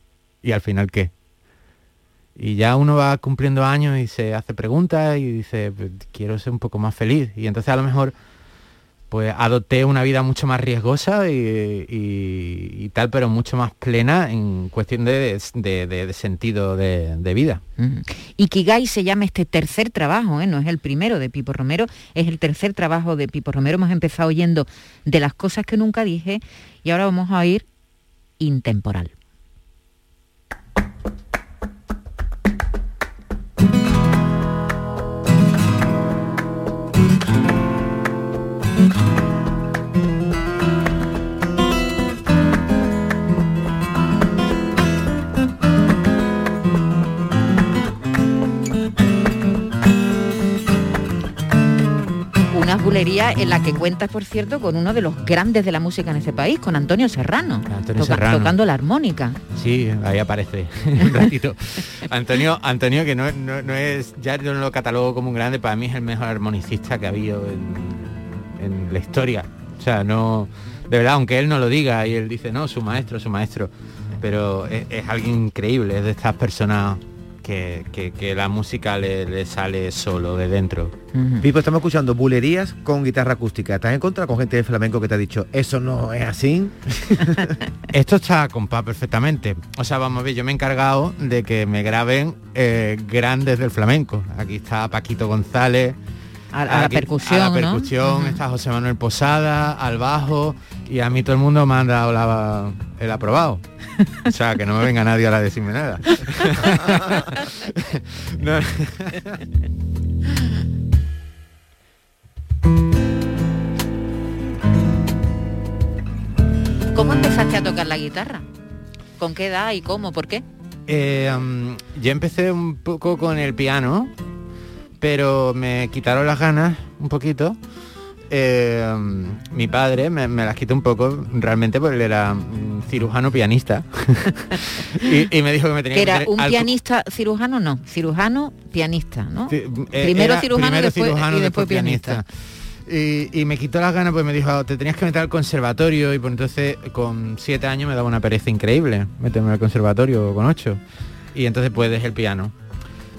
[SPEAKER 18] Y al final, ¿qué? Y ya uno va cumpliendo años y se hace preguntas y dice, "Pues, quiero ser un poco más feliz. Y entonces a lo mejor pues adopté una vida mucho más riesgosa y, y- y tal, pero mucho más plena en cuestión de, de- de- sentido de, vida.
[SPEAKER 5] Ujú. Ikigai se llama este tercer trabajo, ¿eh? no es el primero de Pipo Romero, es el tercer trabajo de Pipo Romero. Hemos empezado oyendo de las cosas que nunca dije y ahora vamos a oír Intemporal. Bulería en la que cuentas, por cierto, con uno de los grandes de la música en este país, con Antonio Serrano,
[SPEAKER 18] Antonio
[SPEAKER 5] toca-
[SPEAKER 18] Serrano.
[SPEAKER 5] tocando la armónica.
[SPEAKER 18] Sí, ahí aparece un ratito. Antonio, Antonio que no, no- no es, ya yo no lo catalogo como un grande, para mí es el mejor armonicista que ha habido en, en la historia. O sea, no, de verdad, aunque él no lo diga y él dice, no, su maestro, su maestro, pero es, es alguien increíble, es de estas personas que, que- que la música le, le sale solo de dentro.
[SPEAKER 6] Pipo, estamos escuchando bulerías con guitarra acústica. ¿Estás en contra con gente de flamenco que te ha dicho, eso no es así?
[SPEAKER 18] Esto está compás perfectamente. O sea, vamos a ver, yo me he encargado de que me graben eh, grandes del flamenco. Aquí está Paquito González.
[SPEAKER 5] A- a la percusión,
[SPEAKER 18] A la percusión, está José Manuel Posada, al bajo, y a mí todo el mundo me ha dado la- el aprobado. O sea, que no me venga nadie a decirme nada. No.
[SPEAKER 5] ¿Cómo empezaste a tocar la guitarra? ¿Con qué edad y cómo? ¿Por qué?
[SPEAKER 18] Eh, um, yo empecé un poco con el piano, pero me quitaron las ganas un poquito. Eh, mi padre me, me las quitó un poco, realmente porque él era cirujano pianista. y, y me dijo que me tenía
[SPEAKER 5] Que era un
[SPEAKER 18] al-
[SPEAKER 5] pianista cirujano, no, cirujano pianista, ¿no?
[SPEAKER 18] Eh,
[SPEAKER 5] primero cirujano
[SPEAKER 18] primero
[SPEAKER 5] después,
[SPEAKER 18] cirujano,
[SPEAKER 5] y
[SPEAKER 18] después
[SPEAKER 5] pianista.
[SPEAKER 18] Y, y me quitó las ganas pues me dijo, te tenías que meter al conservatorio y por entonces con siete años me daba una pereza increíble meterme al conservatorio con ocho. Y entonces pues dejé el piano.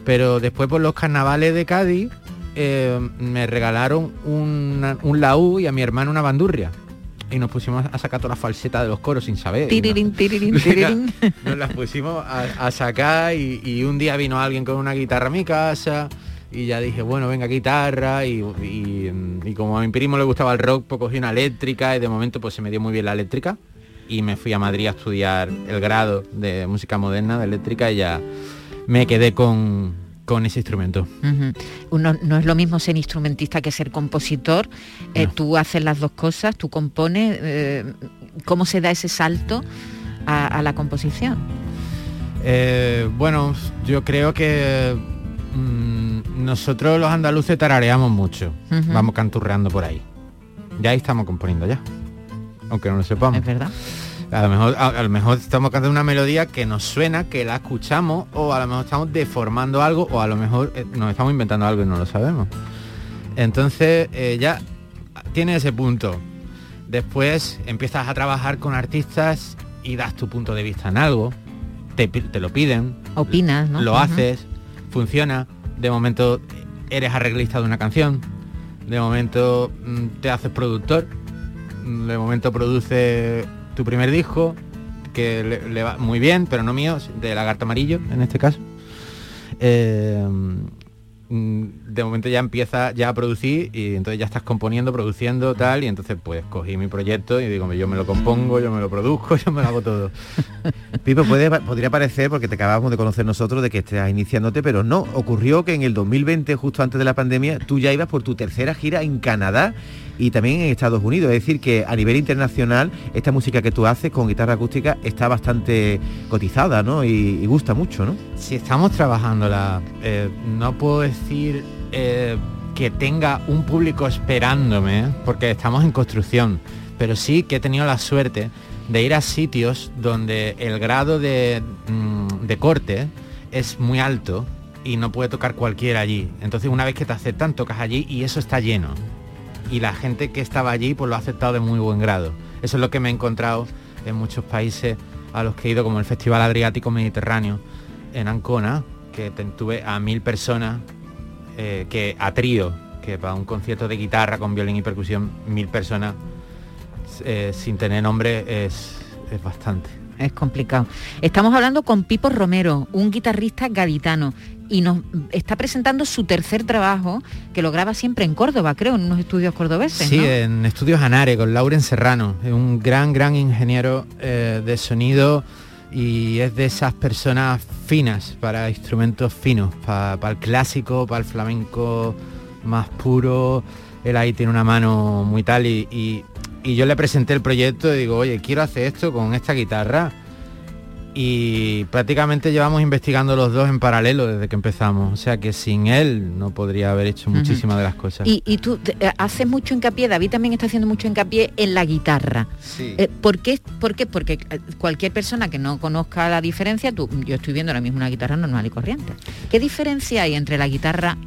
[SPEAKER 18] Pero después por los carnavales de Cádiz eh, me regalaron una- un laúd y a mi hermano una bandurria. Y nos pusimos a sacar todas las falsetas de los coros sin saber.
[SPEAKER 5] Tirirín, tirirín, tirirín.
[SPEAKER 18] Nos las pusimos a, a sacar y, y un día vino alguien con una guitarra a mi casa y ya dije, bueno, venga, guitarra y, y- y como a mi primo le gustaba el rock, pues cogí una eléctrica y de momento pues se me dio muy bien la eléctrica y me fui a Madrid a estudiar el grado de música moderna de eléctrica y ya me quedé con, con ese instrumento.
[SPEAKER 5] Uno, no es lo mismo ser instrumentista que ser compositor. Eh, Tú haces las dos cosas, tú compones. eh, ¿Cómo se da ese salto a, a la composición?
[SPEAKER 18] Eh, bueno, yo creo que mm, nosotros los andaluces tarareamos mucho. Vamos canturreando por ahí. Ya ahí estamos componiendo ya. Aunque no lo sepamos.
[SPEAKER 5] Es verdad.
[SPEAKER 18] A lo mejor, a, a lo mejor estamos cantando una melodía que nos suena, que la escuchamos, o a lo mejor estamos deformando algo, o a lo mejor eh, nos estamos inventando algo y no lo sabemos. Entonces eh, ya tiene ese punto. después empiezas a trabajar con artistas y das tu punto de vista en algo, te, te lo piden,
[SPEAKER 5] Opinas, ¿no?
[SPEAKER 18] lo haces, funciona, de momento eres arreglista de una canción, de momento mm, te haces productor, de momento produce tu primer disco, que le, va muy bien, pero no mío, de Lagarto Amarillo en este caso. Eh, mm, de momento ya empieza ya a producir y entonces ya estás componiendo, produciendo tal y entonces pues cogí mi proyecto y digo yo me lo compongo, yo me lo produzco, yo me lo hago todo.
[SPEAKER 6] Pipo, puede, podría parecer, porque te acabamos de conocer nosotros, de que estás iniciándote, pero no, ocurrió que en el 2020, justo antes de la pandemia, tú ya ibas por tu tercera gira en Canadá y también en Estados Unidos. Es decir, que a nivel internacional, esta música que tú haces con guitarra acústica está bastante cotizada, ¿no? Y, gusta mucho, ¿no?
[SPEAKER 18] Si estamos trabajándola, eh, no puedo decir eh, que tenga un público esperándome, porque estamos en construcción, pero sí que he tenido la suerte de ir a sitios donde el grado de, mm, de corte es muy alto y no puede tocar cualquiera allí. Entonces una vez que te aceptan, tocas allí y eso está lleno. Y la gente que estaba allí pues lo ha aceptado de muy buen grado. Eso es lo que me he encontrado en muchos países a los que he ido, como el Festival Adriático Mediterráneo en Ancona, que tuve a mil personas eh, que a trío, que para un concierto de guitarra con violín y percusión, mil personas eh, sin tener nombre es, es bastante.
[SPEAKER 5] Es complicado. Estamos hablando con Pipo Romero, un guitarrista gaditano, y nos está presentando su tercer trabajo, que lo graba siempre en Córdoba, creo, en unos estudios cordobeses,
[SPEAKER 18] Sí,
[SPEAKER 5] ¿no?
[SPEAKER 18] en Estudios Anare con Lauren Serrano, es un gran, gran ingeniero eh, de sonido y es de esas personas finas para instrumentos finos, para el clásico, para el flamenco más puro. Él ahí tiene una mano muy tal y, y- y yo le presenté el proyecto y digo, oye, quiero hacer esto con esta guitarra. Y prácticamente llevamos investigando los dos en paralelo desde que empezamos. O sea que sin él no podría haber hecho muchísimas de las cosas.
[SPEAKER 5] Y, y tú te- eh, haces mucho hincapié, David también está haciendo mucho hincapié en la guitarra.
[SPEAKER 18] Sí.
[SPEAKER 5] Eh, ¿por, qué, por qué? Porque eh, cualquier persona que no conozca la diferencia, tú, yo estoy viendo ahora mismo una guitarra normal y corriente. ¿Qué diferencia hay entre la guitarra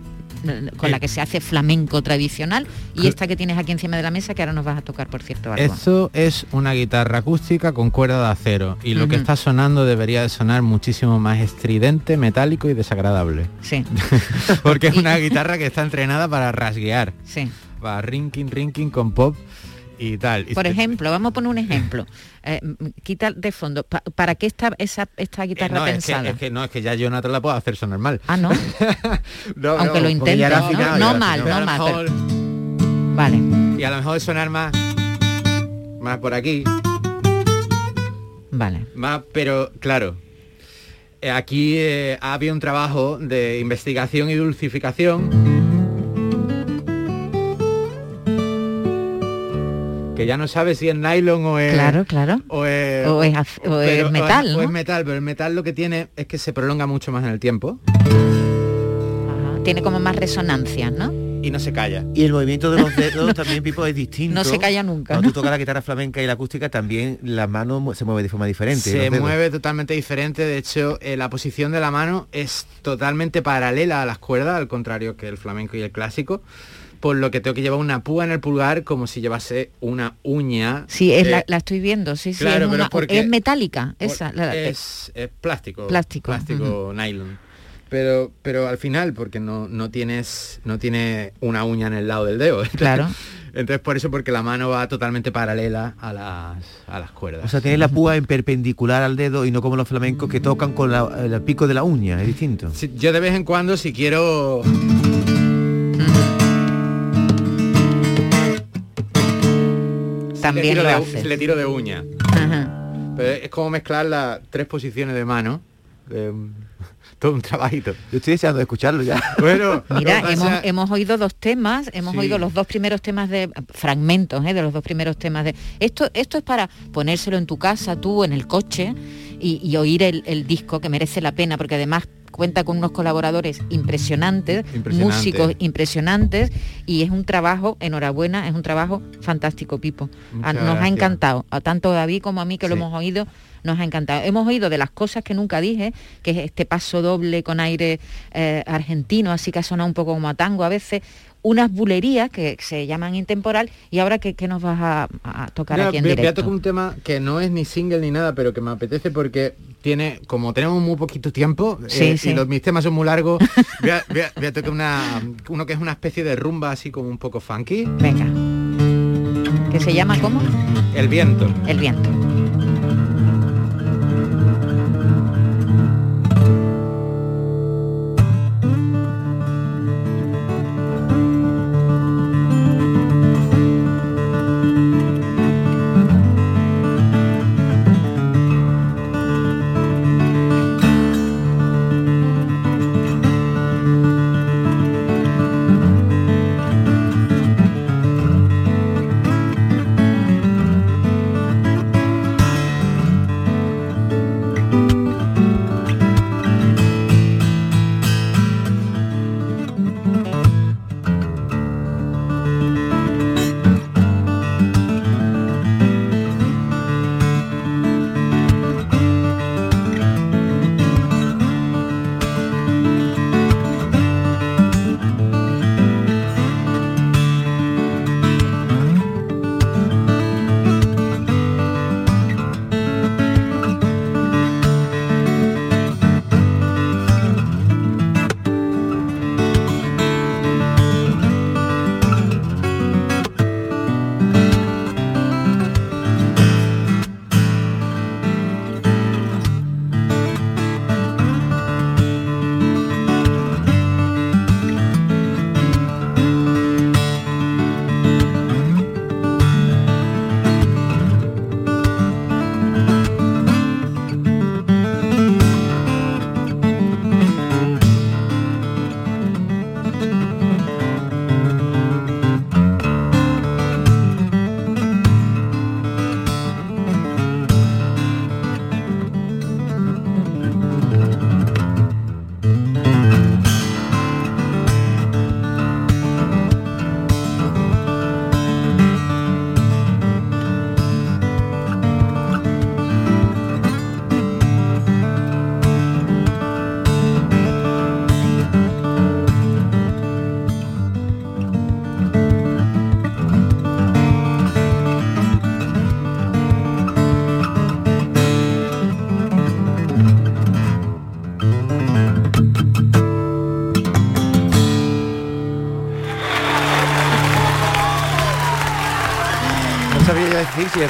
[SPEAKER 5] eh, con la que se hace flamenco tradicional y esta que tienes aquí encima de la mesa que ahora nos vas a tocar, por cierto, algo?
[SPEAKER 18] Eso es una guitarra acústica con cuerda de acero y lo que está sonando debería de sonar muchísimo más estridente, metálico y desagradable.
[SPEAKER 5] Sí.
[SPEAKER 18] Porque es una guitarra que está entrenada para rasguear.
[SPEAKER 5] Sí.
[SPEAKER 18] Para rinking, rinking con pop y tal.
[SPEAKER 5] Por ejemplo, vamos a poner un ejemplo. Eh, quita de fondo. Pa- ¿Para qué está esa, esta
[SPEAKER 18] Eh,
[SPEAKER 5] guitarra
[SPEAKER 18] es que,
[SPEAKER 5] pensada?
[SPEAKER 18] es que no, es que ya yo no te la puedo hacer sonar mal.
[SPEAKER 5] Ah, ¿no?
[SPEAKER 18] No,
[SPEAKER 5] Aunque
[SPEAKER 18] no,
[SPEAKER 5] lo
[SPEAKER 18] ya era
[SPEAKER 5] ¿no? mal, no mal,
[SPEAKER 18] mejor-
[SPEAKER 5] Vale.
[SPEAKER 18] Y a lo mejor sonar más, más por aquí.
[SPEAKER 5] Vale.
[SPEAKER 18] Más, pero claro, eh, aquí eh, ha habido un trabajo de investigación y dulcificación. Que ya no sabe si es nylon o es.
[SPEAKER 5] Claro, claro.
[SPEAKER 18] O es,
[SPEAKER 5] O es az- o es
[SPEAKER 18] pero-
[SPEAKER 5] metal,
[SPEAKER 18] o es
[SPEAKER 5] ¿no?
[SPEAKER 18] metal, pero el metal lo que tiene es que se prolonga mucho más en el tiempo
[SPEAKER 5] Ajá, Tiene como más resonancias, ¿no?
[SPEAKER 18] y no se calla.
[SPEAKER 6] Y el movimiento de los dedos también, Pipo, es distinto.
[SPEAKER 5] No se calla nunca,
[SPEAKER 6] Cuando
[SPEAKER 5] ¿no?
[SPEAKER 6] tú tocas la guitarra flamenca y la acústica, también la mano se mueve de forma diferente.
[SPEAKER 18] Se mueve totalmente diferente, de hecho eh, la posición de la mano es totalmente paralela a las cuerdas, al contrario que el flamenco y el clásico, por lo que tengo que llevar una púa en el pulgar como si llevase una uña.
[SPEAKER 5] Sí, es
[SPEAKER 18] eh,
[SPEAKER 5] la, la estoy viendo, sí, sí.
[SPEAKER 18] claro,
[SPEAKER 5] es,
[SPEAKER 18] pero
[SPEAKER 5] una-
[SPEAKER 18] porque-
[SPEAKER 5] es metálica,
[SPEAKER 18] por-
[SPEAKER 5] esa. la-
[SPEAKER 18] es, es plástico.
[SPEAKER 5] Plástico,
[SPEAKER 18] Plástico nylon. Pero, pero al final, porque no, no tienes, no tiene una uña en el lado del dedo.
[SPEAKER 5] Claro.
[SPEAKER 18] Entonces por eso, porque la mano va totalmente paralela a las, a las cuerdas.
[SPEAKER 6] O sea, tienes la púa en perpendicular al dedo y no como los flamencos que tocan con la- el pico de la uña, es distinto.
[SPEAKER 18] Sí, yo de vez en cuando, si quiero...
[SPEAKER 5] También
[SPEAKER 18] le tiro,
[SPEAKER 5] lo
[SPEAKER 18] de,
[SPEAKER 5] haces.
[SPEAKER 18] le tiro de uña.
[SPEAKER 5] Ajá.
[SPEAKER 18] Pero es como mezclar las tres posiciones de mano. todo un trabajito.
[SPEAKER 6] Yo estoy deseando de escucharlo ya.
[SPEAKER 18] Bueno,
[SPEAKER 5] Mira, hemos,
[SPEAKER 18] pasa-
[SPEAKER 5] hemos oído dos temas, hemos
[SPEAKER 18] Sí.
[SPEAKER 5] oído los dos primeros temas de fragmentos ¿eh? de los dos primeros temas de. Esto, esto es para ponérselo en tu casa, tú, en el coche, y, y oír el, el disco que merece la pena, porque además cuenta con unos colaboradores impresionantes,
[SPEAKER 18] Impresionante.
[SPEAKER 5] músicos impresionantes, y es un trabajo, enhorabuena, es un trabajo fantástico, Pipo. Ah, nos ha encantado, a tanto a David como a mí que lo hemos oído, nos ha encantado. Hemos oído de las cosas que nunca dije, que es este paso doble con aire eh, argentino, así que ha sonado un poco como a tango a veces, unas bulerías que se llaman intemporal y ahora que, nos vas a, a tocar aquí en
[SPEAKER 18] voy,
[SPEAKER 5] directo.
[SPEAKER 18] voy a tocar un tema que no es ni single ni nada, pero que me apetece porque tiene, como tenemos muy poquito tiempo
[SPEAKER 5] Sí,
[SPEAKER 18] eh,
[SPEAKER 5] sí.
[SPEAKER 18] y los, mis temas son muy largos, voy a, voy a- voy a tocar una, uno que es una especie de rumba así como un poco funky.
[SPEAKER 5] Venga. ¿Que se llama cómo?
[SPEAKER 18] El viento.
[SPEAKER 5] El viento.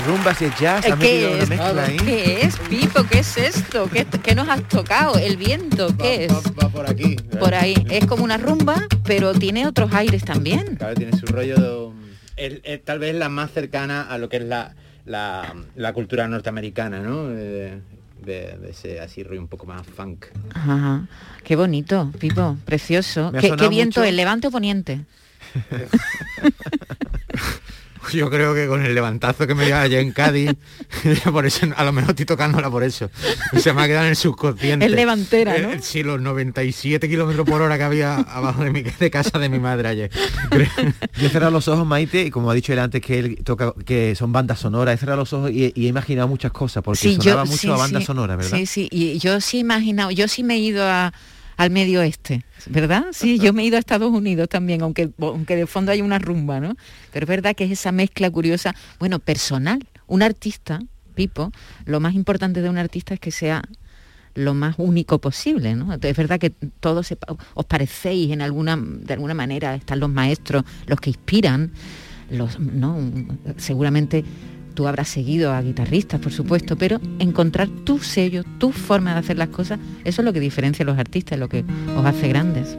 [SPEAKER 6] Yo decir si es rumba, si es jazz,
[SPEAKER 5] Eh,
[SPEAKER 6] metido
[SPEAKER 5] ¿Qué
[SPEAKER 6] una
[SPEAKER 5] es?
[SPEAKER 6] mezcla ahí.
[SPEAKER 5] ¿Qué es, Pipo? ¿Qué es esto? ¿Qué, qué nos has tocado? ¿El viento? ¿Qué es?
[SPEAKER 18] Va por aquí.
[SPEAKER 5] Por ahí. Es como una rumba, pero tiene otros aires también.
[SPEAKER 18] Claro, tiene su rollo de... tal vez la más cercana a lo que es la, la, la cultura norteamericana, ¿no? De, de- de ese así rollo un poco más funk.
[SPEAKER 5] Ajá. Qué bonito, Pipo. Precioso. ¿Qué, qué viento?
[SPEAKER 18] mucho.
[SPEAKER 5] ¿El levante o poniente?
[SPEAKER 18] Yo creo que con el levantazo que me dio ayer en Cádiz, por eso a lo mejor estoy tocándola por eso. Se me ha quedado en el subconsciente.
[SPEAKER 5] Es levantera, ¿no?
[SPEAKER 18] Eh, sí, los 97 kilómetros por hora que había abajo de mi de casa de mi madre ayer.
[SPEAKER 6] Yo he cerrado los ojos, Maite, y como ha dicho él antes que él toca, que son bandas sonoras, he cerrado los ojos y, y he imaginado muchas cosas, porque sonaba mucho
[SPEAKER 5] sí,
[SPEAKER 6] a banda
[SPEAKER 5] sí.
[SPEAKER 6] sonora, ¿verdad?
[SPEAKER 5] Sí, sí, y yo sí he imaginado, yo sí me he ido a- al medio oeste, ¿verdad? Sí, yo me he ido a Estados Unidos también, aunque, aunque de fondo hay una rumba, ¿no? Pero es verdad que es esa mezcla curiosa, bueno, personal. Un artista, Pipo, lo más importante de un artista es que sea lo más único posible, ¿no? Es verdad que todos os parecéis en alguna, de alguna manera, están los maestros, los que inspiran, los, ¿no? Seguramente tú habrás seguido a guitarristas, por supuesto, pero encontrar tu sello, tu forma de hacer las cosas, eso es lo que diferencia a los artistas, lo que os hace grandes.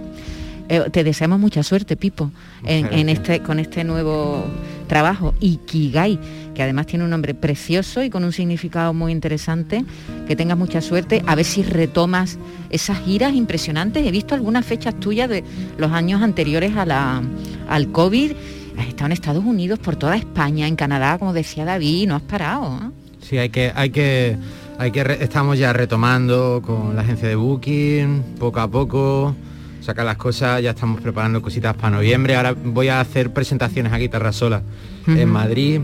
[SPEAKER 5] Eh, te deseamos mucha suerte, Pipo, en, este, con este nuevo trabajo, Ikigai, que además tiene un nombre precioso y con un significado muy interesante. Que tengas mucha suerte, a ver si retomas esas giras impresionantes. He visto algunas fechas tuyas de los años anteriores a la, al COVID. Has estado en Estados Unidos, por toda España, en Canadá, como decía David, no has parado. ¿eh?
[SPEAKER 18] Sí, hay que, hay que, hay que re- estamos ya retomando con la agencia de Booking, poco a poco, sacar las cosas, ya estamos preparando cositas para noviembre. Ahora voy a hacer presentaciones a guitarra sola en Madrid.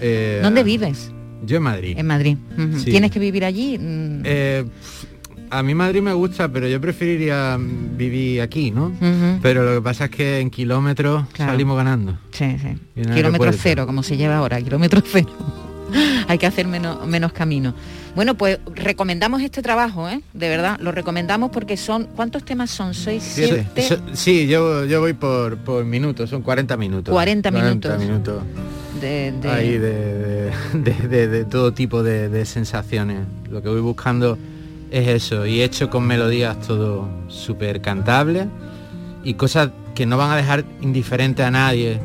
[SPEAKER 18] eh,
[SPEAKER 5] ¿Dónde vives?
[SPEAKER 18] Yo en Madrid.
[SPEAKER 5] En Madrid.
[SPEAKER 18] Sí.
[SPEAKER 5] ¿Tienes que vivir allí? Mm,
[SPEAKER 18] Eh, a mí Madrid me gusta, pero yo preferiría mm, vivir aquí, ¿no? Pero lo que pasa es que en kilómetros
[SPEAKER 5] Claro.
[SPEAKER 18] salimos ganando.
[SPEAKER 5] Sí, sí. Kilómetro cero, como se lleva ahora, kilómetro cero. Hay que hacer menos, menos camino. Bueno, pues recomendamos este trabajo, ¿eh? De verdad, lo recomendamos porque son, ¿cuántos temas son? ¿Seis, siete?
[SPEAKER 18] So- sí, yo, yo voy por, por minutos, son 40 minutos.
[SPEAKER 5] 40 minutos.
[SPEAKER 18] minutos.
[SPEAKER 5] de, de-
[SPEAKER 18] Ahí de, de- todo tipo de sensaciones. Lo que voy buscando es eso, y hecho con melodías todo súper cantable y cosas que no van a dejar indiferente a nadie.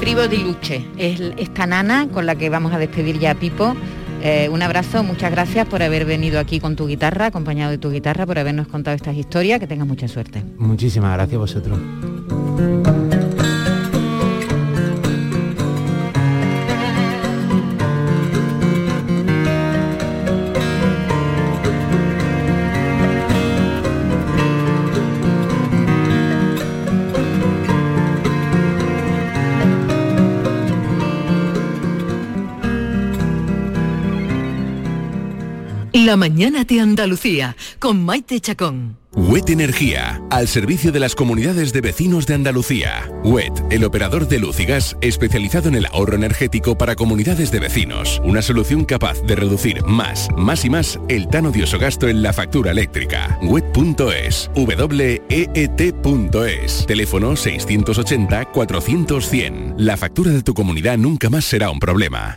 [SPEAKER 5] Privo di Luce, es esta nana con la que vamos a despedir ya a Pipo. Eh, un abrazo, muchas gracias por haber venido aquí con tu guitarra, acompañado de tu guitarra, por habernos contado estas historias, que tengas mucha suerte.
[SPEAKER 18] Muchísimas gracias a vosotros.
[SPEAKER 17] La mañana de Andalucía con Maite Chacón.
[SPEAKER 19] WET Energía, al servicio de las comunidades de vecinos de Andalucía. WET, el operador de luz y gas especializado en el ahorro energético para comunidades de vecinos. Una solución capaz de reducir más, más y más el tan odioso gasto en la factura eléctrica. WET.es, WEET.es, teléfono 680-400-100. La factura de tu comunidad nunca más será un problema.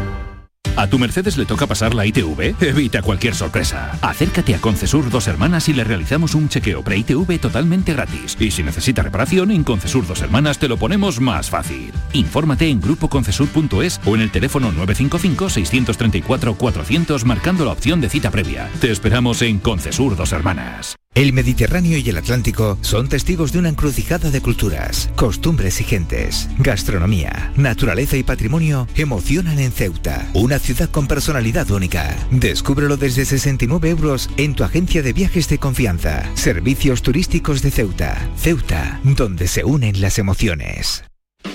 [SPEAKER 20] ¿A tu Mercedes le toca pasar la ITV? Evita cualquier sorpresa. Acércate a Concesur Dos Hermanas y le realizamos un chequeo pre-ITV totalmente gratis. Y si necesita reparación, en Concesur Dos Hermanas te lo ponemos más fácil. Infórmate en grupoconcesur.es o en el teléfono 955-634-400 marcando la opción de cita previa. Te esperamos en Concesur Dos Hermanas.
[SPEAKER 21] El Mediterráneo y el Atlántico son testigos de una encrucijada de culturas, costumbres y gentes. Gastronomía, naturaleza y patrimonio emocionan en Ceuta, una ciudad con personalidad única. Descúbrelo desde 69 euros en tu agencia de viajes de confianza. Servicios turísticos de Ceuta. Ceuta, donde se unen las emociones.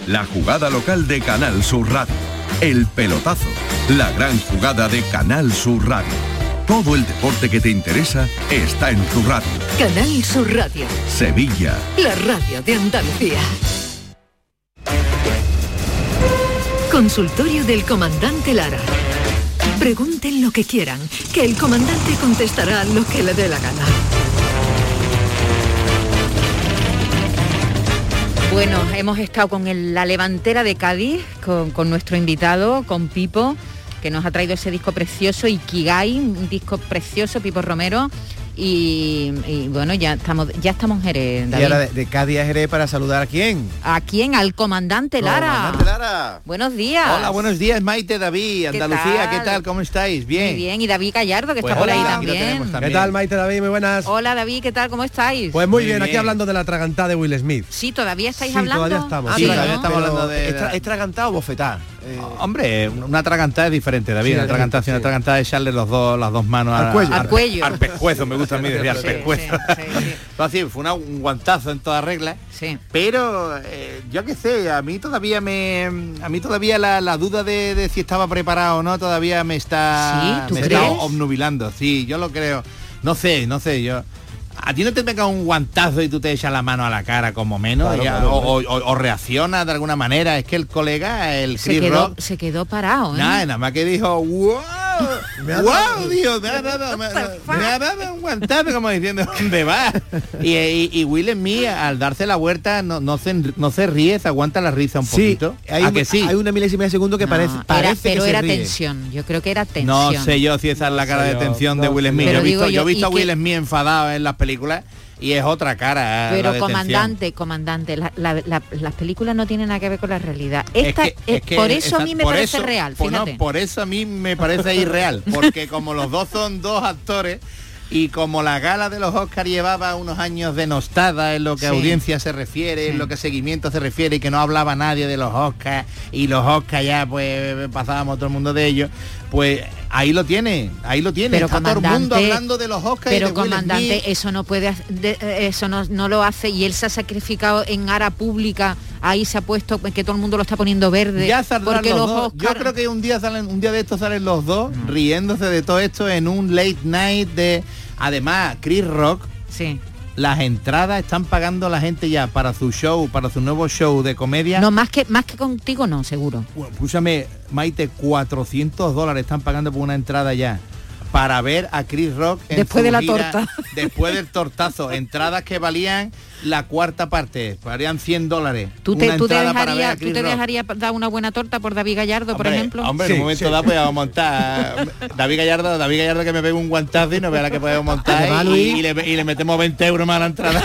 [SPEAKER 12] La jugada local de Canal Sur Radio. El pelotazo. La gran jugada de Canal Sur Radio. Todo el deporte que te interesa está en tu radio.
[SPEAKER 17] Canal Sur Radio,
[SPEAKER 12] Sevilla.
[SPEAKER 17] la radio de Andalucía. Consultorio del comandante Lara. Pregunten lo que quieran, que el comandante contestará lo que le dé la gana.
[SPEAKER 5] Bueno, hemos estado con la levantera de Cádiz, con, con nuestro invitado, con Pipo, que nos ha traído ese disco precioso, Ikigai, un disco precioso, Pipo Romero. Y, y bueno, ya estamos, ya estamos en Jerez,
[SPEAKER 6] Y
[SPEAKER 5] David.
[SPEAKER 6] ahora de, de Cádiz a Jerez para saludar a quién.
[SPEAKER 5] ¿A quién? Al comandante Lara.
[SPEAKER 22] Comandante Lara.
[SPEAKER 5] Buenos días.
[SPEAKER 22] Hola, buenos días, Maite, David,
[SPEAKER 5] ¿Qué
[SPEAKER 22] Andalucía, ¿qué
[SPEAKER 5] tal?
[SPEAKER 22] tal? ¿Cómo estáis? Bien.
[SPEAKER 5] Muy bien, y David Gallardo, que
[SPEAKER 22] Pues
[SPEAKER 5] está por ahí
[SPEAKER 22] hola, aquí lo
[SPEAKER 5] también.
[SPEAKER 22] también.
[SPEAKER 23] ¿Qué tal, Maite David? Muy buenas.
[SPEAKER 5] Hola David, ¿qué tal? ¿Cómo estáis?
[SPEAKER 23] Pues muy, bien, aquí hablando de la atragantada de Will Smith.
[SPEAKER 5] Sí, todavía estáis
[SPEAKER 23] Sí,
[SPEAKER 5] hablando.
[SPEAKER 23] todavía estamos.
[SPEAKER 5] Ah,
[SPEAKER 23] Sí, todavía estamos hablando de-
[SPEAKER 22] ¿Es, tra- es tragantado o bofetá?
[SPEAKER 24] Hombre, una atragantada es diferente, David.
[SPEAKER 22] Sí,
[SPEAKER 24] una atragantada,
[SPEAKER 22] distinto,
[SPEAKER 24] una atragantada es echarle los dos, las dos manos
[SPEAKER 22] Al cuello.
[SPEAKER 24] a-
[SPEAKER 22] Al cuello.
[SPEAKER 24] Al pescuezo, me gusta a mí decir al
[SPEAKER 22] Sí,
[SPEAKER 24] pescuezo. Fue así, fue una- un guantazo en toda regla.
[SPEAKER 5] Sí.
[SPEAKER 24] Pero eh, yo qué sé, a mí todavía me. A mí todavía la, la duda de, de si estaba preparado o no todavía me está.
[SPEAKER 5] ¿Sí? ¿Tú
[SPEAKER 24] me
[SPEAKER 5] crees?
[SPEAKER 24] está obnubilando. Sí, yo lo creo. No sé, no sé, yo. A ti no te pega un guantazo y tú te echas la mano a la cara como menos,
[SPEAKER 5] Claro,
[SPEAKER 24] ya,
[SPEAKER 5] claro,
[SPEAKER 24] o, o- o reaccionas de alguna manera. Es que el colega, el
[SPEAKER 5] Se
[SPEAKER 24] Chris
[SPEAKER 5] quedó,
[SPEAKER 24] Rock,
[SPEAKER 5] se quedó parado, ¿eh?
[SPEAKER 24] Nada, nada más que dijo, wow,
[SPEAKER 22] Me ha
[SPEAKER 24] wow,
[SPEAKER 22] dado-
[SPEAKER 24] Dios, me ha dado, me, ha dado un guantazo como diciendo, ¿dónde va? Y, y, y Will Smith, al darse la vuelta, no, no, se, no se ríe, se aguanta la risa un
[SPEAKER 6] Sí,
[SPEAKER 24] poquito.
[SPEAKER 6] hay,
[SPEAKER 24] ¿A
[SPEAKER 6] un-
[SPEAKER 24] que sí?
[SPEAKER 6] hay una milésima de segundo que parece,
[SPEAKER 5] Era-
[SPEAKER 6] parece
[SPEAKER 5] pero
[SPEAKER 6] que se
[SPEAKER 5] era
[SPEAKER 6] ríe.
[SPEAKER 5] tensión, yo creo que era
[SPEAKER 24] No
[SPEAKER 5] tensión.
[SPEAKER 24] sé yo si esa es la cara de
[SPEAKER 6] yo,
[SPEAKER 24] tensión de
[SPEAKER 6] no
[SPEAKER 24] Will Smith.
[SPEAKER 5] yo.
[SPEAKER 24] Yo he visto,
[SPEAKER 5] digo
[SPEAKER 24] yo he
[SPEAKER 5] yo,
[SPEAKER 24] visto a
[SPEAKER 5] ¿y
[SPEAKER 24] Will? Smith enfadado en las películas y es otra cara. la
[SPEAKER 5] Pero comandante, comandante, la- la- la- las películas no tienen nada que ver con la realidad. Esta,
[SPEAKER 24] que-
[SPEAKER 5] eh,
[SPEAKER 24] es que
[SPEAKER 5] por eso a mí me
[SPEAKER 24] por
[SPEAKER 5] parece
[SPEAKER 24] eso-
[SPEAKER 5] real,
[SPEAKER 24] pues no, por eso a mí me parece irreal, porque como los dos son dos actores y como la gala de los Oscars llevaba unos años denostada en lo que
[SPEAKER 5] Sí.
[SPEAKER 24] audiencia se refiere, en lo que seguimiento se refiere y que no hablaba nadie de los Oscars y los Oscars ya pues pasábamos todo el mundo de ellos, pues ahí lo tiene, ahí lo tiene,
[SPEAKER 5] pero
[SPEAKER 24] está todo el mundo
[SPEAKER 5] comandante,
[SPEAKER 24] hablando de los Oscars y
[SPEAKER 5] pero
[SPEAKER 24] de Will
[SPEAKER 5] comandante
[SPEAKER 24] Smith.
[SPEAKER 5] eso no puede de- eh, eso no, no lo hace y él se ha sacrificado en ara pública ahí se ha puesto que todo el mundo lo está poniendo verde
[SPEAKER 24] Ya
[SPEAKER 5] porque
[SPEAKER 24] los
[SPEAKER 5] los
[SPEAKER 24] dos. Yo creo que un día salen, un día de estos salen los dos riéndose de todo esto en un late night de. Además, Chris Rock.
[SPEAKER 5] Sí.
[SPEAKER 24] Las entradas están pagando la gente ya para su show, para su nuevo show de comedia.
[SPEAKER 5] no más que más que contigo no seguro
[SPEAKER 24] Escúchame, Maite, 400 dólares están pagando por una entrada ya para ver a Chris Rock en
[SPEAKER 5] Después
[SPEAKER 24] su
[SPEAKER 5] de la
[SPEAKER 24] gira,
[SPEAKER 5] torta.
[SPEAKER 24] después del tortazo entradas que valían la cuarta parte valían 100 dólares
[SPEAKER 5] tú te,
[SPEAKER 24] Una
[SPEAKER 5] tú te
[SPEAKER 24] entrada para ver a
[SPEAKER 5] dejarías dejarías dar una buena torta por David Gallardo por
[SPEAKER 24] Hombre,
[SPEAKER 5] ejemplo
[SPEAKER 24] Hombre, en un momento dado podemos montar. David Gallardo, David Gallardo que me pegue un guantazo y no vea la que podemos montar y le, y le metemos 20 euros más a la entrada.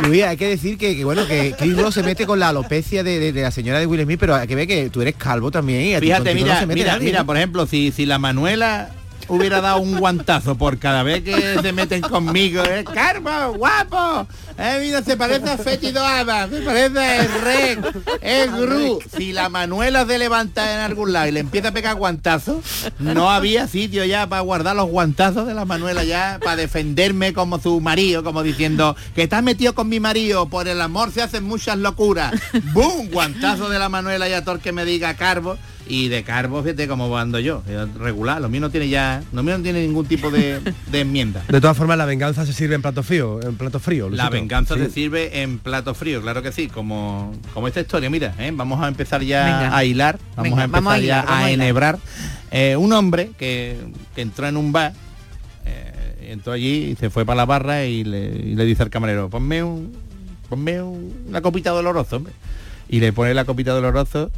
[SPEAKER 25] Luis, hay que decir que, que, bueno, que Chris Rock se mete con la alopecia de, de- de la señora de Will Smith, pero hay que ver que tú eres calvo también. y
[SPEAKER 24] Fíjate,
[SPEAKER 25] no
[SPEAKER 24] mira,
[SPEAKER 25] se mete
[SPEAKER 24] mira,
[SPEAKER 25] nadie,
[SPEAKER 24] mira,
[SPEAKER 25] ¿no?
[SPEAKER 24] por ejemplo, si, si la Manuela hubiera dado un guantazo por cada vez que se meten conmigo, ¿eh? Carmo, guapo, eh, mira, se parece a Feti Doaba, se parece a el Rey, el Gru. Si la Manuela se levanta en algún lado y le empieza a pegar guantazos, no había sitio ya para guardar los guantazos de la Manuela ya, para defenderme como su marido, como diciendo que estás metido con mi marido, por el amor se hacen muchas locuras. ¡Bum! Guantazo de la Manuela y a el que me diga Carbo. Y de Carbo, fíjate cómo ando yo, eh, regular, lo mío no tiene ya, lo mío no tiene ningún tipo de, de enmienda.
[SPEAKER 25] De todas formas, la venganza se sirve en plato frío, en plato frío.
[SPEAKER 24] La venganza
[SPEAKER 25] Sí.
[SPEAKER 24] se sirve en plato frío, claro que sí, como, como esta historia, mira, ¿eh? vamos a empezar ya
[SPEAKER 5] Venga.
[SPEAKER 24] a hilar, vamos
[SPEAKER 5] Venga,
[SPEAKER 24] a empezar
[SPEAKER 5] vamos a
[SPEAKER 24] ya
[SPEAKER 5] hilar,
[SPEAKER 24] a enhebrar. Eh, un hombre que, que entró en un bar, eh, entró allí y se fue para la barra y le, y le dice al camarero, ponme un, ponme un- una copita doloroso, hombre. Y le pone la copita doloroso,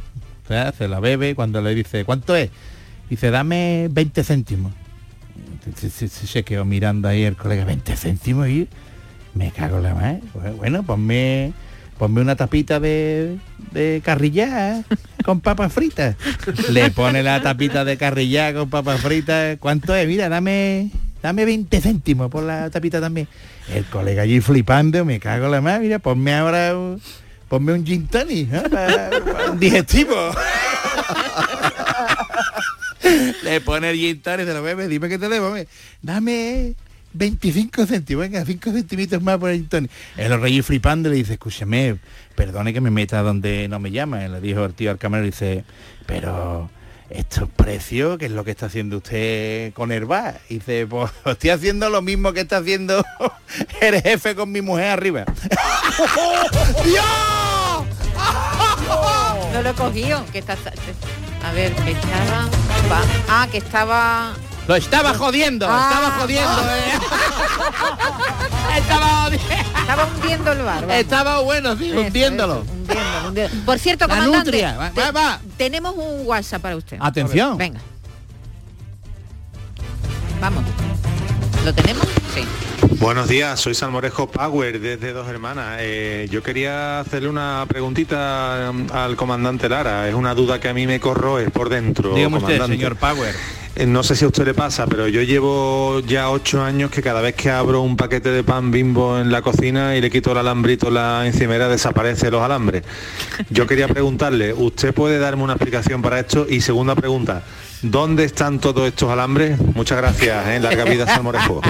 [SPEAKER 24] o sea, se la bebe, cuando le dice, ¿cuánto es? Dice, dame 20 céntimos. Se, se- quedó mirando ahí el colega, 20 céntimos y me cago la madre. Bueno, ponme, ponme una tapita de, de carrillá con papas fritas. Le pone la tapita de carrillá con papas fritas. ¿Cuánto es? Mira, dame, dame 20 céntimos por la tapita también. El colega allí flipando, me cago la madre. Mira, ponme ahora ponme un gin tonic, ¿eh? un digestivo. Le pone el gin tonic, se lo bebe, dime que te debo. Dame 25 céntimos, venga, 5 centimitos más por el gin tonic. El rey flipando le dice, escúchame, perdone que me meta donde no me llama. Le dijo el tío al camarero, dice, pero estos precios, ¿qué es lo que está haciendo usted con el bar? Y dice, pues estoy haciendo lo mismo que está haciendo el jefe con mi mujer arriba.
[SPEAKER 5] no lo he cogido que está a ver que estaba ah que estaba
[SPEAKER 24] Lo estaba jodiendo,
[SPEAKER 5] Ah,
[SPEAKER 24] estaba jodiendo.
[SPEAKER 5] no.
[SPEAKER 24] eh. estaba jodiendo.
[SPEAKER 5] estaba hundiendo el bar vamos.
[SPEAKER 24] Estaba bueno, sí,
[SPEAKER 5] Eso,
[SPEAKER 24] hundiéndolo.
[SPEAKER 5] eso, hundiéndolo, hundiéndolo. por cierto
[SPEAKER 24] La
[SPEAKER 5] comandante
[SPEAKER 24] nutria, va,
[SPEAKER 5] te-
[SPEAKER 24] va, va.
[SPEAKER 5] tenemos un WhatsApp para usted
[SPEAKER 24] Atención.
[SPEAKER 5] venga vamos lo tenemos sí
[SPEAKER 26] Buenos días, soy Salmorejo Power desde Dos Hermanas. Eh, yo quería hacerle una preguntita um, al comandante Lara. Es una duda que a mí me corroe por dentro.
[SPEAKER 24] Dígame usted,
[SPEAKER 26] comandante.
[SPEAKER 24] señor Power.
[SPEAKER 26] Eh, No sé si a usted le pasa, pero yo llevo ya ocho años que cada vez que abro un paquete de pan bimbo en la cocina y le quito el alambrito, la encimera desaparece los alambres. Yo quería preguntarle, ¿usted puede darme una explicación para esto? Y segunda pregunta, ¿dónde están todos estos alambres? Muchas gracias, ¿eh? larga vida Salmorejo.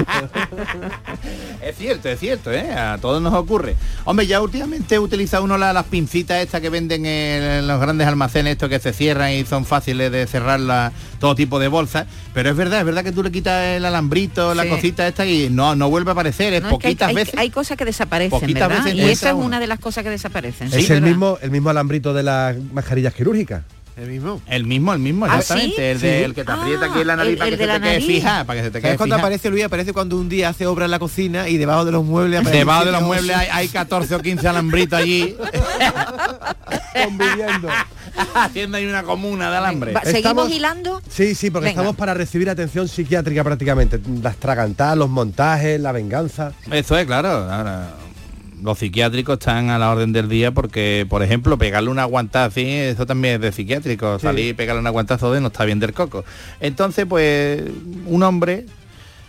[SPEAKER 24] Es cierto, es cierto, ¿eh? A todos nos ocurre. Hombre, ya últimamente utiliza uno la- las pincitas estas que venden en los grandes almacenes, estos que se cierran y son fáciles de cerrar la- todo tipo de bolsas. Pero es verdad, es verdad que tú le quitas el alambrito, la
[SPEAKER 5] Sí.
[SPEAKER 24] cosita esta y no, no vuelve a aparecer, es
[SPEAKER 5] No, es que hay-
[SPEAKER 24] poquitas
[SPEAKER 5] hay,
[SPEAKER 24] veces.
[SPEAKER 5] hay cosas que desaparecen
[SPEAKER 24] Poquitas
[SPEAKER 5] verdad
[SPEAKER 24] veces
[SPEAKER 5] y esa es una de las cosas que desaparecen
[SPEAKER 25] Es
[SPEAKER 5] sí,
[SPEAKER 25] el
[SPEAKER 5] ¿verdad?
[SPEAKER 25] mismo, el mismo alambrito de las mascarillas quirúrgicas.
[SPEAKER 27] El mismo.
[SPEAKER 24] El mismo, el mismo,
[SPEAKER 25] ¿Ah,
[SPEAKER 24] exactamente.
[SPEAKER 25] sí?
[SPEAKER 24] El,
[SPEAKER 25] Sí.
[SPEAKER 24] del que te aprieta aquí en la nariz
[SPEAKER 25] el-
[SPEAKER 24] para
[SPEAKER 25] el
[SPEAKER 24] que
[SPEAKER 25] de
[SPEAKER 24] se
[SPEAKER 25] la
[SPEAKER 24] te quede
[SPEAKER 25] nariz.
[SPEAKER 24] fija, para que se te quede
[SPEAKER 25] ¿Sabes cuando aparece Luis? Aparece cuando un día hace obra en la cocina y debajo de los muebles aparece
[SPEAKER 24] Debajo de los muebles hay, hay 14 o 15 alambritos allí.
[SPEAKER 25] Conviviendo.
[SPEAKER 24] Haciendo ahí una comuna de alambre.
[SPEAKER 5] ¿Seguimos
[SPEAKER 23] Estamos-
[SPEAKER 5] hilando?
[SPEAKER 23] Sí, sí, porque
[SPEAKER 5] Venga.
[SPEAKER 23] estamos para recibir atención psiquiátrica prácticamente. Las tragantadas, los montajes, la venganza.
[SPEAKER 24] Eso es, claro. Ahora, los psiquiátricos están a la orden del día porque, por ejemplo, pegarle una aguantada así, eso también es de psiquiátrico.
[SPEAKER 23] Sí.
[SPEAKER 24] Salir y pegarle un aguantazo de no está bien del coco. Entonces, pues, un hombre,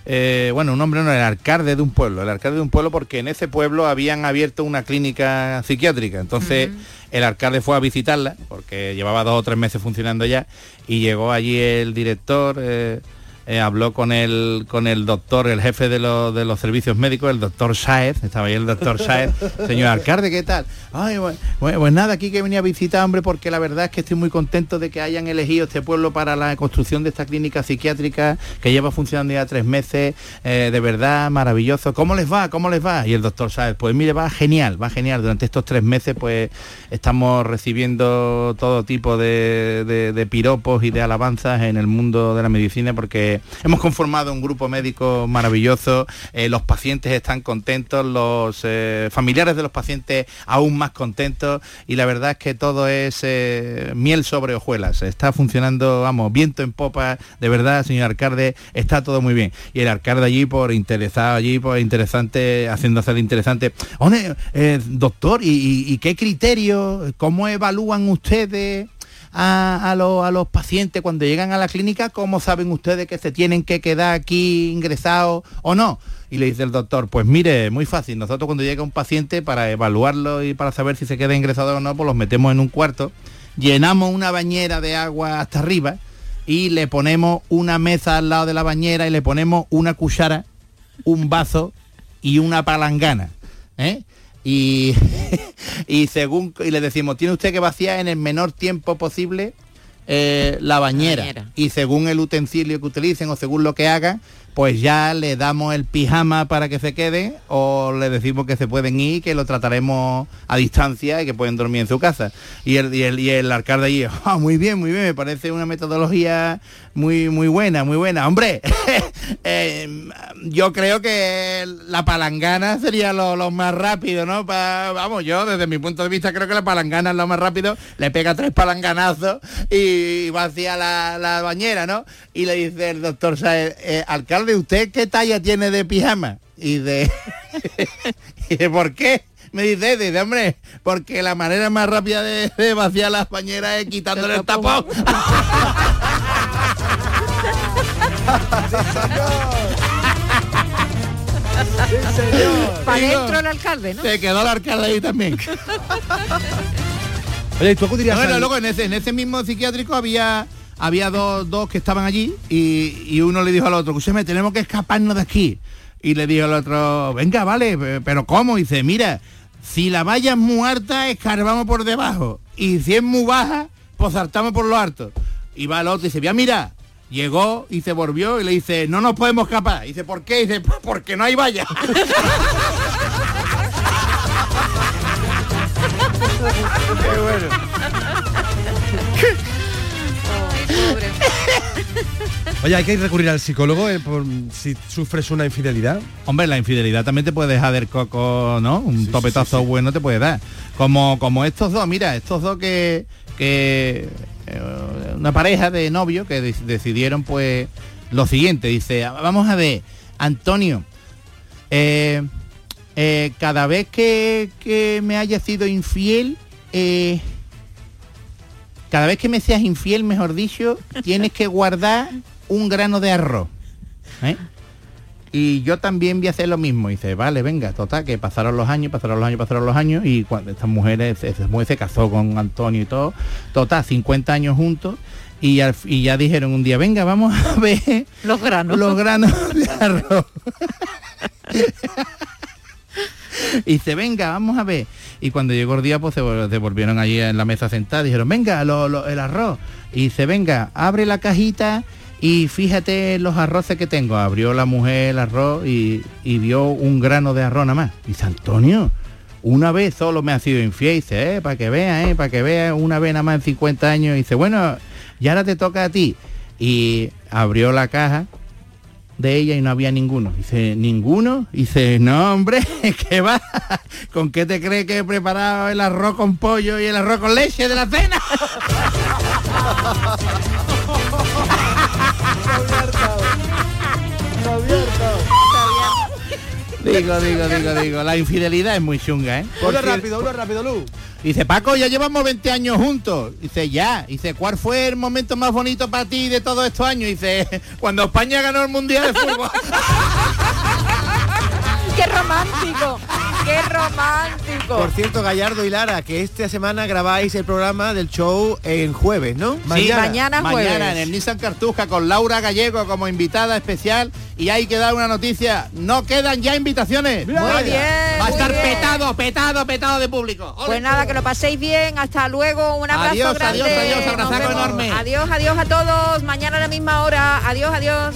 [SPEAKER 24] eh, bueno, un hombre no, el alcalde de un pueblo, el alcalde de un pueblo porque en ese pueblo habían abierto una clínica psiquiátrica. Entonces, el alcalde fue a visitarla, porque llevaba dos o tres meses funcionando ya, y llegó allí el director, eh, eh, habló con el con el doctor, el jefe de, los de los servicios médicos, el doctor Sáez, estaba ahí el doctor Sáez, señor alcalde, ¿qué tal? Ay, bueno, pues nada, aquí que venía a visitar, hombre, porque la verdad es que estoy muy contento de que hayan elegido este pueblo para la construcción de esta clínica psiquiátrica que lleva funcionando ya tres meses, eh, de verdad, maravilloso. ¿Cómo les va? ¿Cómo les va? Y el doctor Sáez, pues mire, va genial, va genial. Durante estos tres meses, pues estamos recibiendo todo tipo de, de- de piropos y de alabanzas en el mundo de la medicina porque hemos conformado un grupo médico maravilloso, eh, los pacientes están contentos, los eh, familiares de los pacientes aún más contentos y la verdad es que todo es eh, miel sobre hojuelas. Está funcionando, vamos, viento en popa, de verdad, señor alcalde, está todo muy bien. Y el alcalde allí por interesado, allí por interesante, haciendo hacer interesante. Doctor, ¿y, y- y qué criterio, cómo evalúan ustedes? A, a lo- a los pacientes cuando llegan a la clínica, ¿cómo saben ustedes que se tienen que quedar aquí ingresados o no? Y le dice el doctor, pues mire, muy fácil, nosotros cuando llega un paciente para evaluarlo y para saber si se queda ingresado o no, pues los metemos en un cuarto, llenamos una bañera de agua hasta arriba y le ponemos una mesa al lado de la bañera y le ponemos una cuchara, un vaso y una palangana. ¿eh? Y, y según y le decimos, tiene usted que vaciar en el menor tiempo posible eh, la, bañera.
[SPEAKER 5] bañera.
[SPEAKER 24] Y según el utensilio que utilicen o según lo que hagan, pues ya le damos el pijama para que se quede o le decimos que se pueden ir, que lo trataremos a distancia y que pueden dormir en su casa. Y el, y el, y el alcalde allí, "Ah, muy bien, muy bien, me parece una metodología muy, muy buena, muy buena. Hombre, eh, yo creo que la palangana sería lo, más rápido, ¿no? Vamos, yo desde mi punto de vista creo que la palangana es lo más rápido, le pega tres palanganazos y vacía la, la bañera, ¿no? Y le dice el doctor "Eh, alcalde, ¿usted qué talla tiene de pijama? Y de, y de ¿por qué? Me dice, dice, hombre, porque la manera más rápida de, de vaciar las bañeras es quitándole el tapón.
[SPEAKER 5] Para
[SPEAKER 24] Digo,
[SPEAKER 5] adentro el alcalde, ¿no?
[SPEAKER 24] Se quedó el alcalde ahí también.
[SPEAKER 23] Oye, ¿y tú acudirías
[SPEAKER 24] Bueno,
[SPEAKER 23] al-
[SPEAKER 24] luego en ese, en ese mismo psiquiátrico había había dos, dos que estaban allí y, y uno le dijo al otro, escúchame, tenemos que escaparnos de aquí. Y le dijo al otro, venga, vale, pe- pero ¿cómo? Y dice, mira, si la valla es muy alta, escarbamos por debajo. Y si es muy baja, pues saltamos por lo alto. Y va el otro y dice, ya mira, llegó y se volvió y le dice, no nos podemos escapar. Y dice, ¿por qué? Y dice, "Pues porque no hay valla.
[SPEAKER 25] Qué bueno.
[SPEAKER 23] Oye, hay que recurrir al psicólogo eh, por si sufres una infidelidad.
[SPEAKER 24] Hombre, la infidelidad también te puede dejar del coco, ¿no? Un topetazo bueno te puede dar. Como, como estos dos, mira, estos dos que, que eh, una pareja de novios que de- decidieron pues lo siguiente, dice, vamos a ver, Antonio, eh, cada vez que, que me haya sido infiel, eh, cada vez que me seas infiel, mejor dicho, tienes que guardar un grano de arroz. ¿eh? Y yo también voy a hacer lo mismo. Y dice, vale, venga, total, que pasaron los años, pasaron los años, pasaron los años. Y cuando estas mujeres, esa mujer se casó con Antonio y todo, total, 50 años juntos. Y, al- y ya dijeron un día, venga, vamos a ver
[SPEAKER 5] los granos.
[SPEAKER 24] Los granos de arroz. y dice, venga, vamos a ver. Y cuando llegó el día, pues se, vol- se volvieron allí en la mesa sentada, dijeron, venga, lo- lo- el arroz. Y dice, venga, abre la cajita y fíjate los arroces que tengo. Abrió la mujer el arroz y, y vio un grano de arroz nada más. Dice, Antonio, una vez solo me ha sido infiel. Dice, eh, para que veas, eh, para que veas, una vez nada más en 50 años. Y dice, bueno, y ahora te toca a ti. Y abrió la caja de ella y no había ninguno. Dice, ¿ninguno? Dice, no, hombre, ¿qué va? ¿Con qué te crees que he preparado el arroz con pollo y el arroz con leche de la cena? Digo, digo, digo, digo, la infidelidad es muy chunga, ¿eh?
[SPEAKER 23] Uno rápido, uno rápido, Lu.
[SPEAKER 24] Dice, Paco, ya llevamos 20 años juntos. Dice, ya. Dice, ¿cuál fue el momento más bonito para ti de todos estos años? Dice, cuando España ganó el Mundial de Fútbol.
[SPEAKER 5] ¡Qué romántico! ¡Qué romántico!
[SPEAKER 25] Por cierto, Gallardo y Lara, que esta semana grabáis el programa del show en jueves, ¿no?
[SPEAKER 24] Sí, mañana en el Nissan Cartuja con Laura Gallego como invitada especial y hay que dar una noticia, no quedan ya invitaciones.
[SPEAKER 5] Muy bien,
[SPEAKER 24] Va a estar
[SPEAKER 5] bien.
[SPEAKER 24] petado, petado, petado de público.
[SPEAKER 5] Pues nada, que lo paséis bien, hasta luego, un abrazo
[SPEAKER 24] Adiós,
[SPEAKER 5] grande.
[SPEAKER 24] adiós, adiós, abrazaco enorme.
[SPEAKER 5] Adiós, adiós a todos, mañana a la misma hora, adiós, adiós.